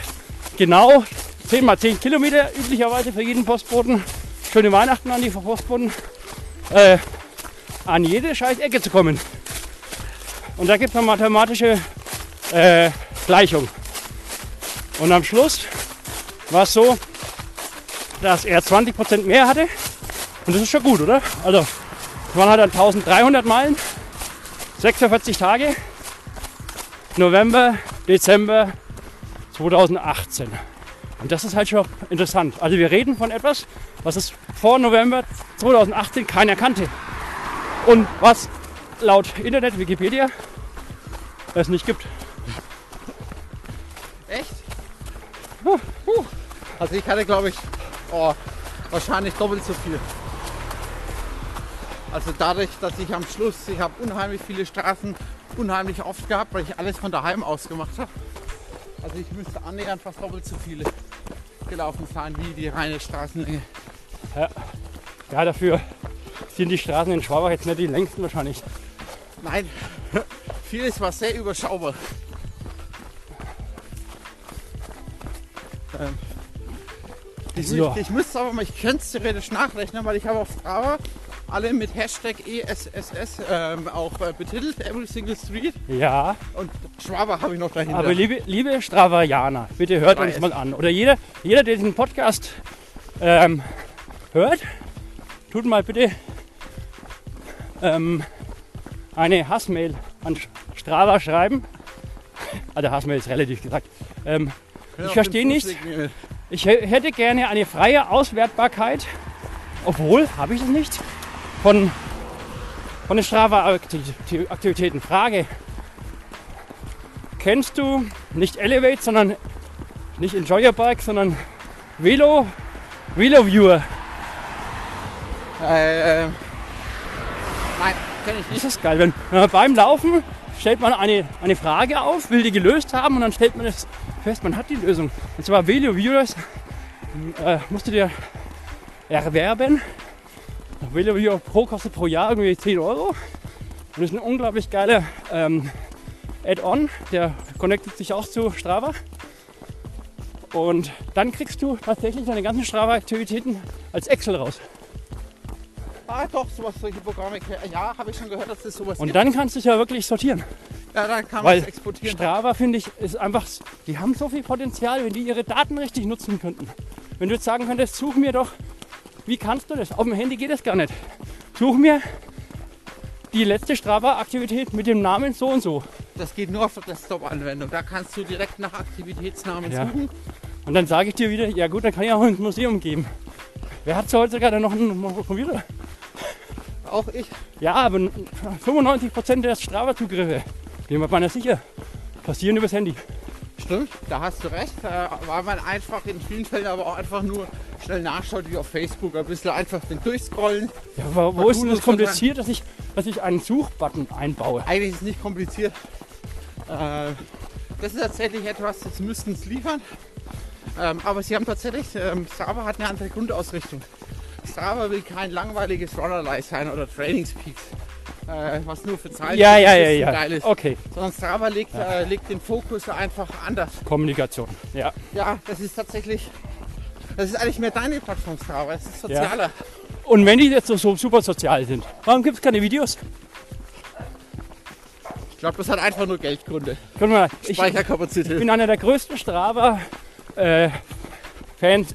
genau 10 mal 10 Kilometer üblicherweise für jeden Postboten, schöne Weihnachten an die Postboten, äh, an jede scheiß Ecke zu kommen. Und da gibt es eine mathematische äh, Gleichung. Und am Schluss war es so, dass er 20% mehr hatte. Und das ist schon gut, oder? Also, es waren halt dann 1300 Meilen, 46 Tage, November, Dezember 2018. Und das ist halt schon interessant. Also wir reden von etwas, was es vor November 2018 keiner kannte. Und was laut Internet, Wikipedia, es nicht gibt. Echt? Also ich hatte glaube ich oh, wahrscheinlich doppelt so viel. Also dadurch, dass ich am Schluss, ich habe unheimlich viele Straßen unheimlich oft gehabt, weil ich alles von daheim aus gemacht habe. Also ich müsste annähernd fast doppelt so viele gelaufen sein wie die reine Straßenlänge. Ja, ja dafür sind die Straßen in Schwabach jetzt nicht die längsten wahrscheinlich. Nein, vieles war sehr überschaubar. Ähm, ich, So. müsste, ich müsste aber mal, ich könnte es theoretisch nachrechnen, weil ich habe auf Strava alle mit Hashtag ESSS ähm, auch äh, betitelt, Every Single Street. Ja, Und Schwaber habe ich noch dahinter. aber liebe, liebe Stravarianer, bitte hört uns mal an. Oder jeder, jeder der diesen Podcast ähm, hört, tut mal bitte ähm, eine Hassmail an Strava schreiben. Also Hassmail ist relativ gesagt. Ähm, ich verstehe nicht. Ich hä- hätte gerne eine freie Auswertbarkeit, obwohl, habe ich das nicht, von, von den Strava-Aktivitäten. Frage, kennst du nicht Elevate, sondern nicht Enjoy Your Bike, sondern Velo, Velo Viewer? Äh, äh, nein, kenne ich nicht. Das ist geil. Wenn, wenn beim Laufen stellt man eine, eine Frage auf, will die gelöst haben und dann stellt man es fest, man hat die Lösung. Und zwar Velo Viewers äh, musst du dir erwerben. Velo Viewer Pro kostet pro Jahr irgendwie 10 Euro. Und ist ein unglaublich geiler ähm, Add-on, der connectet sich auch zu Strava. Und dann kriegst du tatsächlich deine ganzen Strava-Aktivitäten als Excel raus. Ah, doch, sowas, solche Programme. Ja, habe ich schon gehört, dass es sowas Und gibt. dann kannst du es ja wirklich sortieren. Ja, dann kann man es exportieren. Strava, finde ich, ist einfach, die haben so viel Potenzial, wenn die ihre Daten richtig nutzen könnten. Wenn du jetzt sagen könntest, such mir doch, wie kannst du das? Auf dem Handy geht das gar nicht. Such mir die letzte Strava-Aktivität mit dem Namen so und so. Das geht nur auf der Desktop-Anwendung. Da kannst du direkt nach Aktivitätsnamen Ja. suchen. Und dann sage ich dir wieder, ja gut, dann kann ich auch ins Museum geben. Wer hat so heutzutage noch einen Computer? Auch ich. Ja, aber 95% der Strava-Zugriffe, bin mir beinahe sicher, passieren übers Handy. Stimmt, da hast du recht. Da war man einfach in vielen Fällen aber auch einfach nur schnell nachschaut wie auf Facebook. Ein bisschen einfach den durchscrollen. Ja, aber wo ist denn das kompliziert, dass ich, dass ich einen Suchbutton einbaue? Eigentlich ist es nicht kompliziert. Äh, das ist tatsächlich etwas, das müssten es liefern. Ähm, aber sie haben tatsächlich, ähm, Strava hat eine andere Grundausrichtung. Strava will kein langweiliges Runnerlei sein oder Trainingspeaks, äh, was nur für Zahlen Ja, ja, ja, ja. geil ist. Okay, Sondern Strava legt, äh, legt den Fokus einfach anders. Kommunikation. Ja. Ja, das ist tatsächlich, das ist eigentlich mehr deine Plattform Strava, das ist sozialer. Und wenn die jetzt so, super sozial sind, warum gibt es keine Videos? glaube, das hat einfach nur Geldgründe. Mal, ich, Speicherkapazität. Ich bin einer der größten Strava-Fans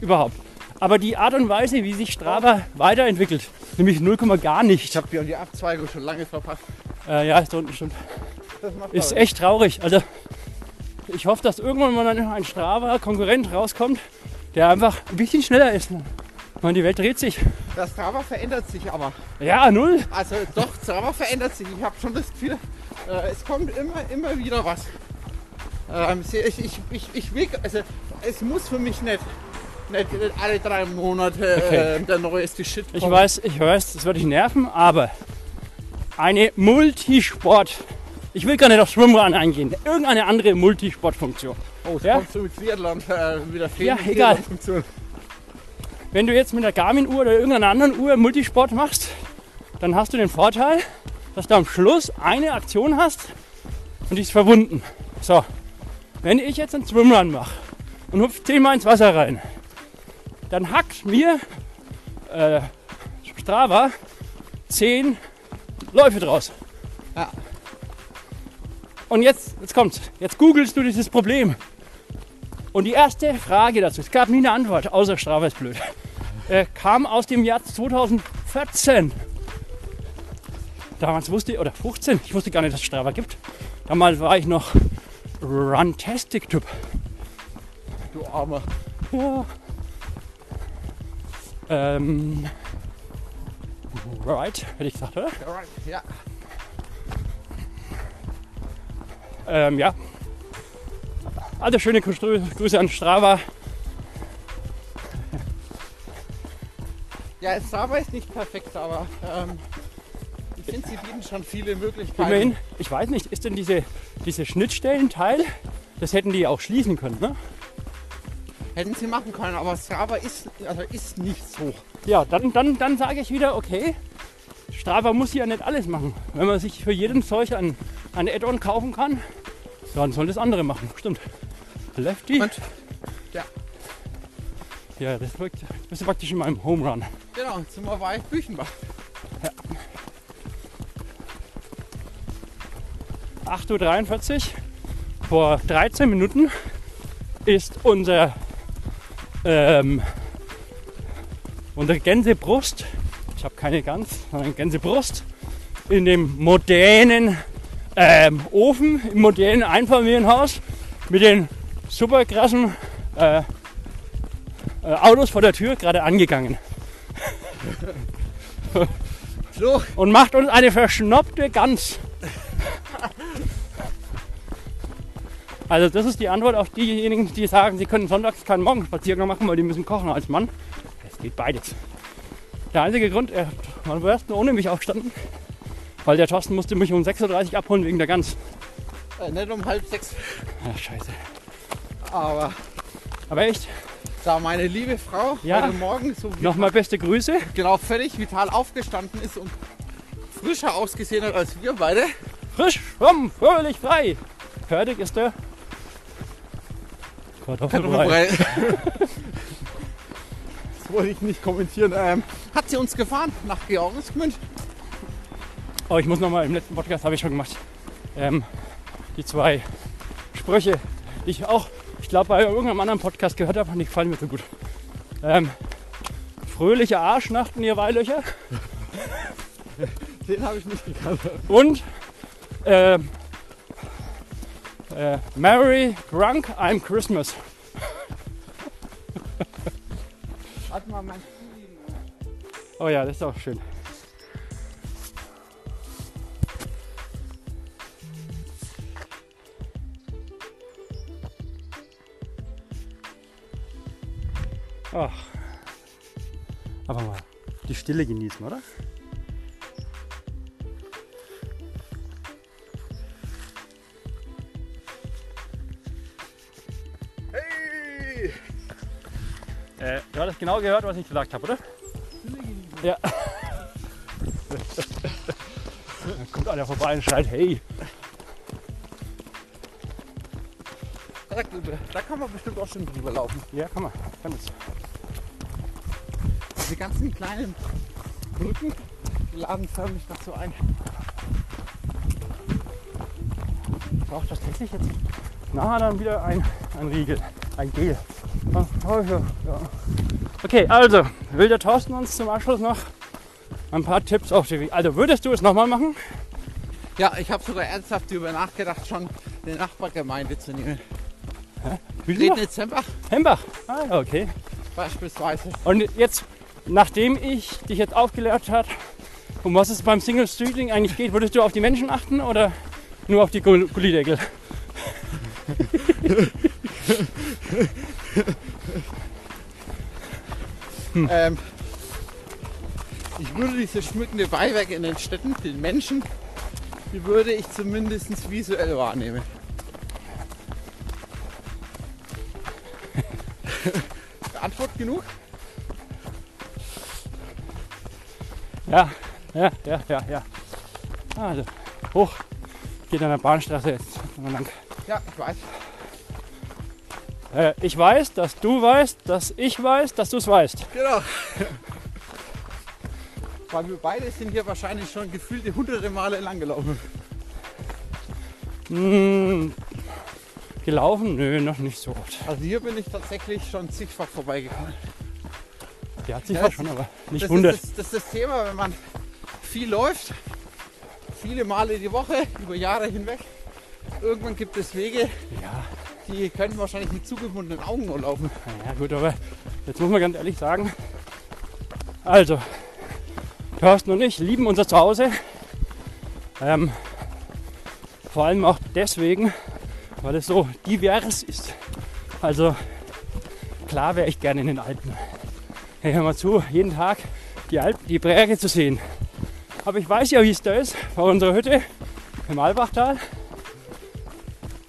überhaupt. Aber die Art und Weise, wie sich Strava weiterentwickelt, nämlich 0, gar nicht. Ich habe die Abzweigung schon lange verpasst. Äh, ja, ist da unten schon. Ist echt traurig. Also ich hoffe, dass irgendwann mal ein- Strava-Konkurrent rauskommt, der einfach ein bisschen schneller ist. Man, die Welt dreht sich. Das Strava verändert sich aber. Ja, null. Also doch, Strava verändert sich. Ich habe schon das Gefühl, äh, es kommt immer, immer wieder was. Ähm, ich, ich, ich, ich will, also es muss für mich nicht, nicht, nicht alle drei Monate Okay. äh, der neueste Shit kommen. Ich weiß, ich weiß, das wird dich nerven, aber eine Multisport. Ich will gar nicht auf Swimrun eingehen. Irgendeine andere Multisportfunktion. Oh, es Ja. kommt so mit Triathlon äh, wieder fehlen. Ja, egal. Wenn du jetzt mit der Garmin-Uhr oder irgendeiner anderen Uhr Multisport machst, dann hast du den Vorteil, dass du am Schluss eine Aktion hast und die ist verbunden. So, wenn ich jetzt einen Swimrun mache und hupf zehnmal ins Wasser rein, dann hackt mir äh, Strava zehn Läufe draus. Ja. Und jetzt, jetzt kommt's. Jetzt googelst du dieses Problem. Und die erste Frage dazu, es gab nie eine Antwort, außer Strava ist blöd, äh, kam aus dem Jahr 2014. Damals wusste ich, oder 15, ich wusste gar nicht, dass es Strava gibt. Damals war ich noch Runtastic-Typ. Du Armer. Ja. Ähm, right, hätte ich gesagt, oder? Alright, Ja. Ähm, ja. Also schöne Grü- Grüße an Strava. ja, Strava ist nicht perfekt, aber ähm, ich finde, sie bieten schon viele Möglichkeiten. Immerhin, ich weiß nicht, ist denn diese, diese Schnittstellenteil, das hätten die auch schließen können, ne? Hätten sie machen können, aber Strava ist, also ist nicht so. Ja, dann, dann, dann sage ich wieder, okay, Strava muss ja nicht alles machen. Wenn man sich für jeden Zeug ein, ein Add-on kaufen kann, dann soll das andere machen. Stimmt. Lefty? Und, ja, Ja, das wirkt, bist du praktisch in meinem Home Run. genau, jetzt sind wir bei Büchenbach. 8.43 Uhr. Vor 13 Minuten ist unser, ähm, unsere Gänsebrust, ich habe keine Gans, sondern Gänsebrust, in dem modernen ähm, Ofen, im modernen Einfamilienhaus mit den super krassen äh, äh, Autos vor der Tür gerade angegangen. So, und macht uns eine verschnoppte Gans. Also das ist die Antwort auf diejenigen, die sagen, sie können sonntags keinen Morgenspaziergang machen, weil die müssen kochen als Mann. Es geht beides. Der einzige Grund, er war am ersten ohne mich aufgestanden, weil der Thorsten musste mich um 6.30 Uhr abholen wegen der Gans. äh, nicht um halb sechs, Ach, scheiße. aber Aber echt, da meine liebe Frau Ja. heute Morgen so nochmal beste Grüße. genau völlig vital aufgestanden ist und frischer ausgesehen hat als wir beide. Frisch, fromm, fröhlich, frei. Fertig ist der Kartoffelbrei. Das wollte ich nicht kommentieren. Ähm, hat sie uns gefahren nach Georgensgmünd? Aber ich muss nochmal, im letzten Podcast habe ich schon gemacht, ähm, die zwei Sprüche, die ich auch, ich glaube, bei irgendeinem anderen Podcast gehört habe und die gefallen mir so gut. Ähm, fröhliche Arschnachten, ihr Weilöcher. Den habe ich nicht gekannt. Und ähm, äh, Merry Drunk, I'm Christmas. Warte mal, mein Oh ja, das ist auch schön. Ach. Aber mal die Stille genießen, oder? Äh, du hattest genau gehört, was ich gesagt habe, oder? Ja. Da kommt einer vorbei und schreit, hey. Da, da kann man bestimmt auch schon drüber laufen. Ja, kann man. Kann das. Die ganzen kleinen Brücken laden förmlich dazu ein. Ich brauche tatsächlich jetzt nachher dann wieder ein, ein Riegel, ein Gel. Ah. Okay, also will der Thorsten uns zum Abschluss noch ein paar Tipps auf die Weg. Also würdest du es nochmal machen? Ja, ich habe sogar ernsthaft darüber nachgedacht, schon eine Nachbargemeinde zu nehmen. Wie Rednitz-Hembach Hembach. Ah, okay. beispielsweise. Und jetzt, nachdem ich dich jetzt aufgeklärt habe, um was es beim Single Streeting eigentlich geht, würdest du auf die Menschen achten oder nur auf die Gul- Gullideckel? Ähm, ich würde diese schmückende Beiwerk in den Städten, den Menschen, die würde ich zumindest visuell wahrnehmen. Antwort genug? Ja, ja, ja, ja, ja. Also, hoch geht an der Bahnstraße jetzt lang. Ja, ich weiß. Äh, ich weiß, dass du weißt, dass ich weiß, dass du es weißt. Genau. Weil wir beide sind hier wahrscheinlich schon gefühlte hunderte Male lang gelaufen. Hm, gelaufen? Nö, noch nicht so oft. Also hier bin ich tatsächlich schon zigfach vorbeigekommen. Die hat sich Ja, schon, aber nicht Das 100. ist das, das ist das Thema, wenn man viel läuft, viele Male die Woche, über Jahre hinweg. Irgendwann gibt es Wege, Ja, die könnten wahrscheinlich mit zugebundenen Augen laufen. ja, gut, aber jetzt muss man ganz ehrlich sagen, also, Thorsten und ich lieben unser Zuhause. Ähm, vor allem auch deswegen, weil es so divers ist. Also, klar wäre ich gerne in den Alpen. Hey, hör mal zu, jeden Tag die Alpen, die Berge zu sehen. Aber ich weiß ja, wie es da ist, bei unserer Hütte im Albachtal.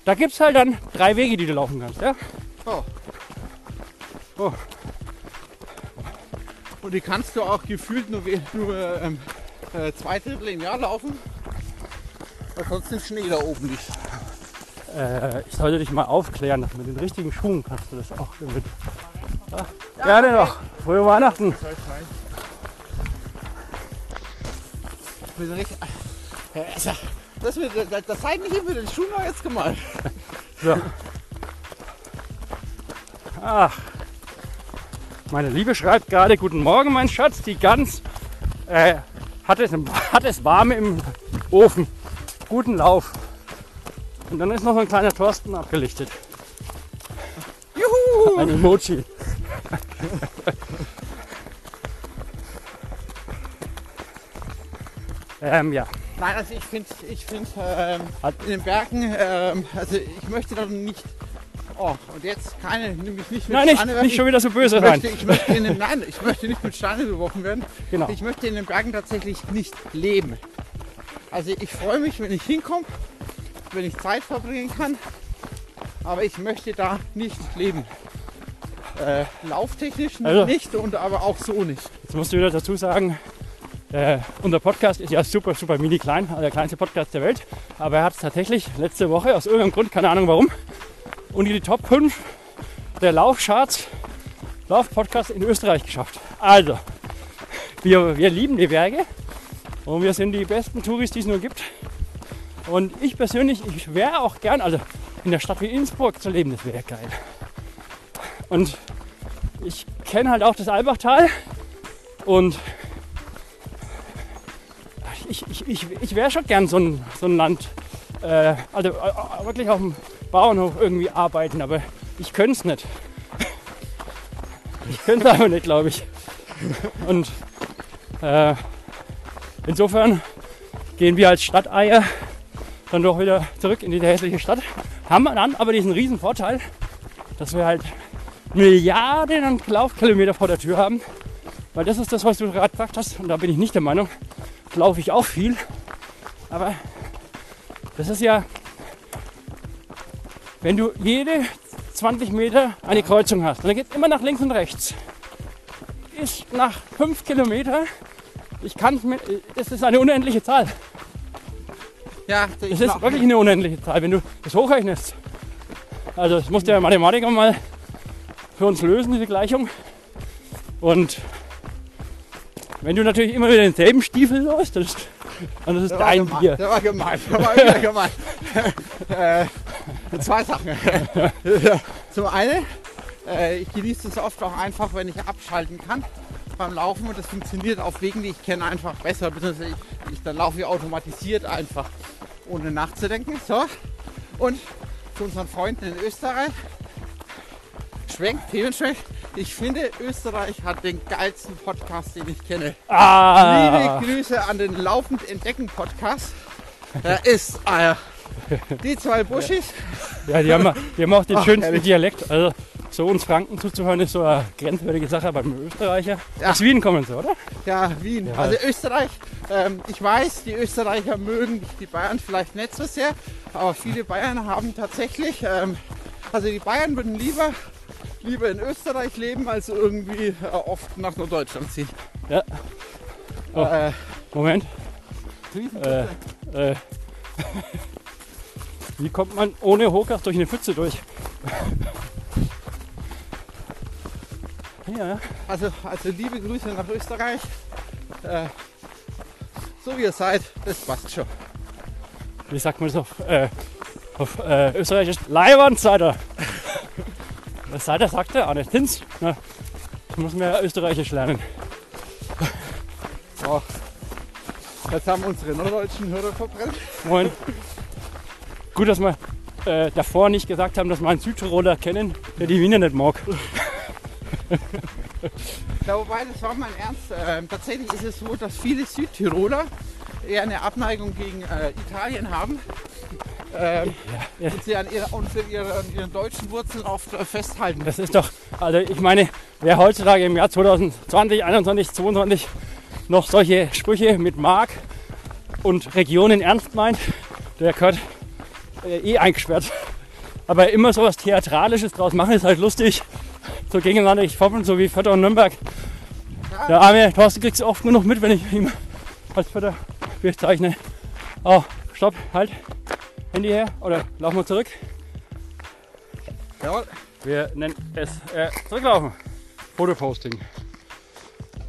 Da gibt es halt dann drei Wege, die du laufen kannst. Ja? Oh. Oh. Und die kannst du auch gefühlt nur, nur ähm, äh, zwei Drittel im Jahr laufen, weil sonst im Schnee da oben liegt. Äh, ich sollte dich mal aufklären, dass mit den richtigen Schuhen kannst du das auch mit. Ja, gerne noch. Frohe Weihnachten. Mit den richt- Ja, also, Das, wird, das, das zeigt nicht immer den Schuh noch jetzt gemalt. So. Ach. Meine Liebe schreibt gerade, guten Morgen, mein Schatz. Die Gans äh, hat, es, hat es warm im Ofen. Guten Lauf. Und dann ist noch so ein kleiner Thorsten abgelichtet. Juhu! Ein Emoji. ähm, ja. Nein, also ich finde, ich find, ähm, in den Bergen, ähm, also ich möchte da nicht. Oh, und jetzt keine, nämlich nicht mit Nein, nicht, Steine nicht schon wieder so böse ich sein. möchte, ich möchte in den, nein, ich möchte nicht mit Steine beworfen werden. Genau. Ich möchte in den Bergen tatsächlich nicht leben. Also ich freue mich, wenn ich hinkomme, wenn ich Zeit verbringen kann, aber ich möchte da nicht leben. Äh, lauftechnisch Also- nicht und aber auch so nicht. Jetzt musst du wieder dazu sagen, äh, unser Podcast ist ja super, super mini klein, also der kleinste Podcast der Welt. Aber er hat es tatsächlich letzte Woche aus irgendeinem Grund, keine Ahnung warum, unter die Top 5 der Laufcharts, Laufpodcasts in Österreich geschafft. Also, wir, wir lieben die Berge und wir sind die besten Touris, die es nur gibt. Und ich persönlich, ich wäre auch gern, also in der Stadt wie Innsbruck zu leben, das wäre geil. Und ich kenne halt auch das Albachtal und ich, ich, ich, ich wäre schon gern so ein, so ein Land, äh, also äh, wirklich auf dem Bauernhof irgendwie arbeiten, aber ich könnte es nicht. Ich könnte es aber nicht, glaube ich. Und äh, insofern gehen wir als Stadteier dann doch wieder zurück in die hässliche Stadt. Haben dann aber diesen riesen Vorteil, dass wir halt Milliarden an Laufkilometer vor der Tür haben. Weil das ist das, was du gerade gesagt hast. Und da bin ich nicht der Meinung. Laufe ich auch viel. Aber das ist ja, wenn du jede 20 Meter eine Kreuzung hast, und dann geht immer nach links und rechts. Ist nach 5 Kilometer, ich kann mir, das ist eine unendliche Zahl. Ja, Das ist wirklich eine unendliche Zahl, wenn du das hochrechnest. Also das muss der Mathematiker mal für uns lösen, diese Gleichung. Und wenn du natürlich immer wieder denselben Stiefel läufst, das Und das ist Der war dein gemein. Bier. Der war gemein. Der war wieder gemein. äh, zwei Sachen. Zum einen, äh, ich genieße es oft auch einfach, wenn ich abschalten kann beim Laufen und das funktioniert auf Wegen, die ich kenne, einfach besser. Ich, ich, dann laufe ich automatisiert einfach, ohne nachzudenken. So. Und zu unseren Freunden in Österreich. Schwenk, Themenschwenk. Ich finde, Österreich hat den geilsten Podcast, den ich kenne. Ah, Liebe Grüße an den Laufend Entdecken Podcast. Da ist äh, die zwei Buschis. ja, die haben, die haben auch den Ach, schönsten herrlich. Dialekt. Also so uns Franken zuzuhören ist so eine grenzwertige Sache beim Österreicher. Ja. Aus Wien kommen sie, oder? Ja, Wien. Ja. Also Österreich. Ähm, ich weiß, die Österreicher mögen die Bayern vielleicht nicht so sehr, aber viele Bayern haben tatsächlich, ähm, also die Bayern würden lieber, lieber in Österreich leben, als irgendwie äh, oft nach Norddeutschland ziehen. Ja. Oh. Äh, Moment. Riesenpfütze. Äh, wie kommt man ohne Hochkraft durch eine Pfütze durch? Ja, Also, also liebe Grüße nach Österreich. Äh, so wie ihr seid, das passt schon. wie sagt man das auf, äh, auf äh, Österreichisch? Leiwand seid ihr. Was seid ihr, sagt er? Auch nicht. Tins. Na, ich muss mehr Österreichisch lernen. So. Jetzt haben unsere norddeutschen Hörer verbrennt. Moin. Gut, dass wir äh, davor nicht gesagt haben, dass wir einen Südtiroler kennen, der die Wiener nicht mag. Ja, wobei, das war mein Ernst. Ähm, tatsächlich ist es so, dass viele Südtiroler eher eine Abneigung gegen äh, Italien haben. Ähm, ja. Und sie an, ihrer, und ihre, an ihren deutschen Wurzeln oft äh, festhalten. Das ist doch, also ich meine, wer heutzutage im Jahr 2020, 2021, 2022 noch solche Sprüche mit Mark und Regionen ernst meint, der gehört äh, eh eingesperrt. Aber immer so was Theatralisches draus machen ist halt lustig. So gegeneinander ich foppeln, so wie Vetter und Nürnberg. Ja. Der arme Thorsten kriegt es oft genug mit, wenn ich ihm als Vetter bezeichne. Oh, stopp, halt. Handy her oder laufen wir zurück. Jawohl. Wir nennen es äh, zurücklaufen. Fotoposting.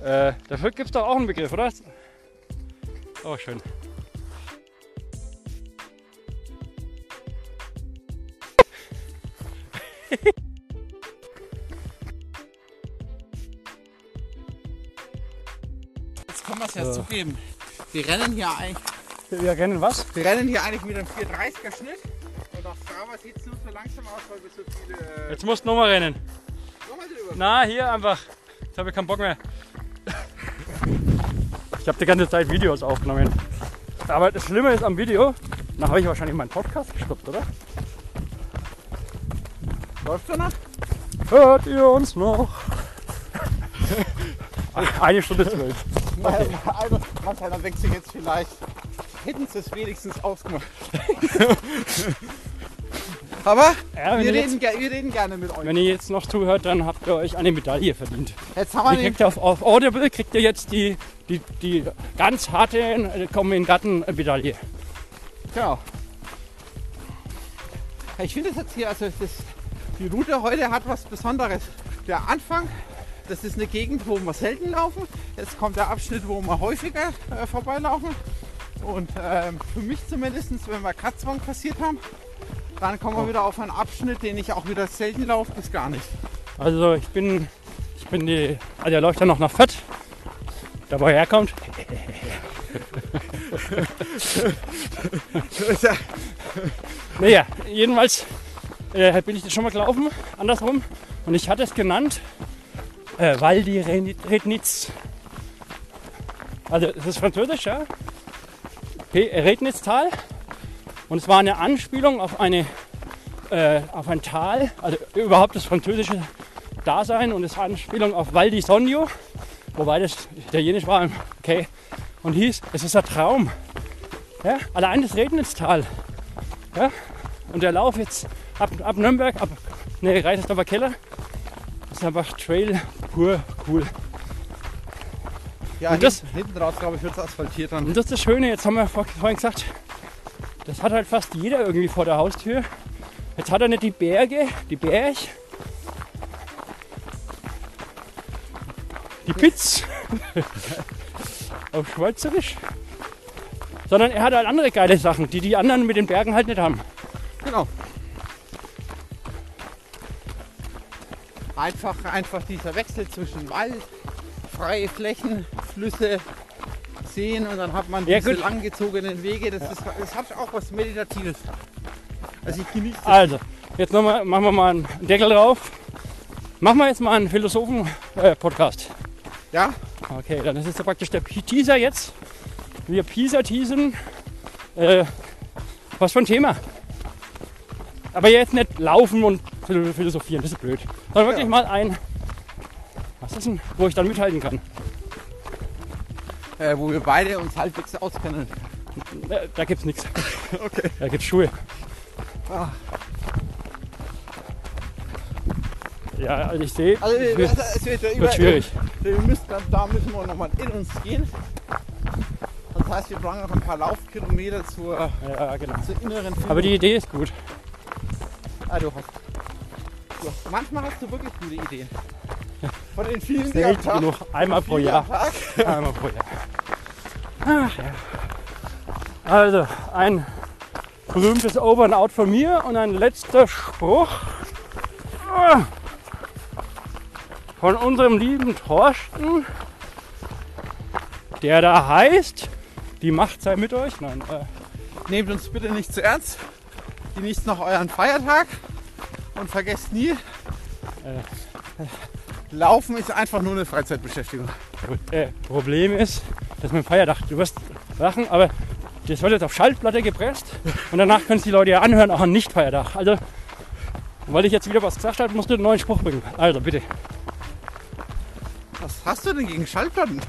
Äh, dafür gibt es doch auch einen Begriff, oder? Oh, schön. Jetzt können wir es ja So. zugeben. Wir rennen hier eigentlich, Wir rennen was? wir rennen hier eigentlich mit einem 430er Schnitt. Und auf Strava sieht es nur so langsam aus, weil wir so viele. Äh, Jetzt musst du nochmal rennen. nochmal drüber. Na, hier einfach. Jetzt habe ich keinen Bock mehr. Ich habe die ganze Zeit Videos aufgenommen. Aber das Schlimme ist am Video, da habe ich wahrscheinlich meinen Podcast gestoppt, oder? Läuft schon noch? Hört ihr uns noch? Eine Stunde zwölf. Mal einer, einer denkt sich jetzt vielleicht, hätten sie es wenigstens ausgemacht. Aber Ja, wir, reden, ge- wir reden gerne mit euch. Wenn ihr jetzt noch zuhört, dann habt ihr euch eine Medaille verdient. Jetzt haben wir Die kriegt ihr auf, auf Audible kriegt ihr jetzt die, die, die ganz harte äh, Kommen in den Garten äh, Medaille. Genau. Ich finde es jetzt hier, also das, die Route heute hat was Besonderes. Der Anfang, das ist eine Gegend, wo wir selten laufen. Jetzt kommt der Abschnitt, wo wir häufiger äh, vorbeilaufen. Und ähm, für mich zumindest, wenn wir Katzwang passiert haben, dann kommen wir wieder auf einen Abschnitt, den ich auch wieder selten laufe, bis gar nicht. Also ich bin, ich bin die, also der läuft dann noch nach Fett, da wo er herkommt. Naja, jedenfalls äh, bin ich das schon mal gelaufen, andersrum. Und ich hatte es genannt, äh, Val di Reni- Rednitz. Also es ist französisch, ja. Rednitztal. Und es war eine Anspielung auf, eine, äh, auf ein Tal, also überhaupt das französische Dasein und es war eine Anspielung auf Val Sogno, wobei das italienisch war, okay, und hieß, es ist ein Traum. Ja? Allein das Rednitztal. Ja? Und der Lauf jetzt ab, ab Nürnberg, ab ne, Reitersdorfer Keller, ist einfach Trail pur cool. Ja, Und das- hinten, raus, glaube ich, wird es asphaltiert dann. Und das ist das Schöne, jetzt haben wir vor- vorhin gesagt, das hat halt fast jeder irgendwie vor der Haustür. Jetzt hat er nicht die Berge, die Berg, die Pitz auf Schweizerisch. Sondern er hat halt andere geile Sachen, die die anderen mit den Bergen halt nicht haben. Einfach, einfach dieser Wechsel zwischen Wald, freie Flächen, Flüsse, Seen und dann hat man Ja, diese gut. langgezogenen Wege. Das, ist, das hat auch was Meditatives. Also ich genieße das. Also, jetzt noch mal, machen wir mal einen Deckel drauf. Machen wir jetzt mal einen Philosophen-Podcast. Ja, okay, dann ist jetzt praktisch der Teaser jetzt. Wir Pisa teasen. Äh, was für ein Thema. Aber jetzt nicht laufen und philosophieren, das ist blöd. Sondern wirklich Ja. mal ein. Was ist denn, wo ich dann mithalten kann? äh, wo wir beide uns halbwegs auskennen. Äh, da gibt's nichts. Okay. Da gibt's Schuhe. Ah. Ja, also ich sehe. Also es wird, es wird, wird über- schwierig. Wir müssen dann, da müssen wir nochmal in uns gehen. Das heißt, wir brauchen noch ein paar Laufkilometer zur, Ja, genau. zur inneren Führung. Aber die Idee ist gut. Ah, du hast, du manchmal hast du wirklich gute Ideen. Von den vielen, die am Tag, genug. Einmal pro Jahr. Einmal pro Jahr. Ach ja. Also, ein berühmtes Over and Out von mir und ein letzter Spruch ah, von unserem lieben Thorsten, der da heißt, die Macht sei mit euch. Nein, äh, Nehmt uns bitte nicht zu ernst. Genießt noch euren Feiertag und vergesst nie, Laufen ist einfach nur eine Freizeitbeschäftigung. äh, Problem ist, dass mit dem Feiertag, du wirst lachen, aber das wird jetzt auf Schaltplatte gepresst und danach können es die Leute ja anhören, auch an Nicht-Feiertag. Also, weil ich jetzt wieder was gesagt habe, musst du einen neuen Spruch bringen. Also, bitte. Was hast du denn gegen Schallplatten?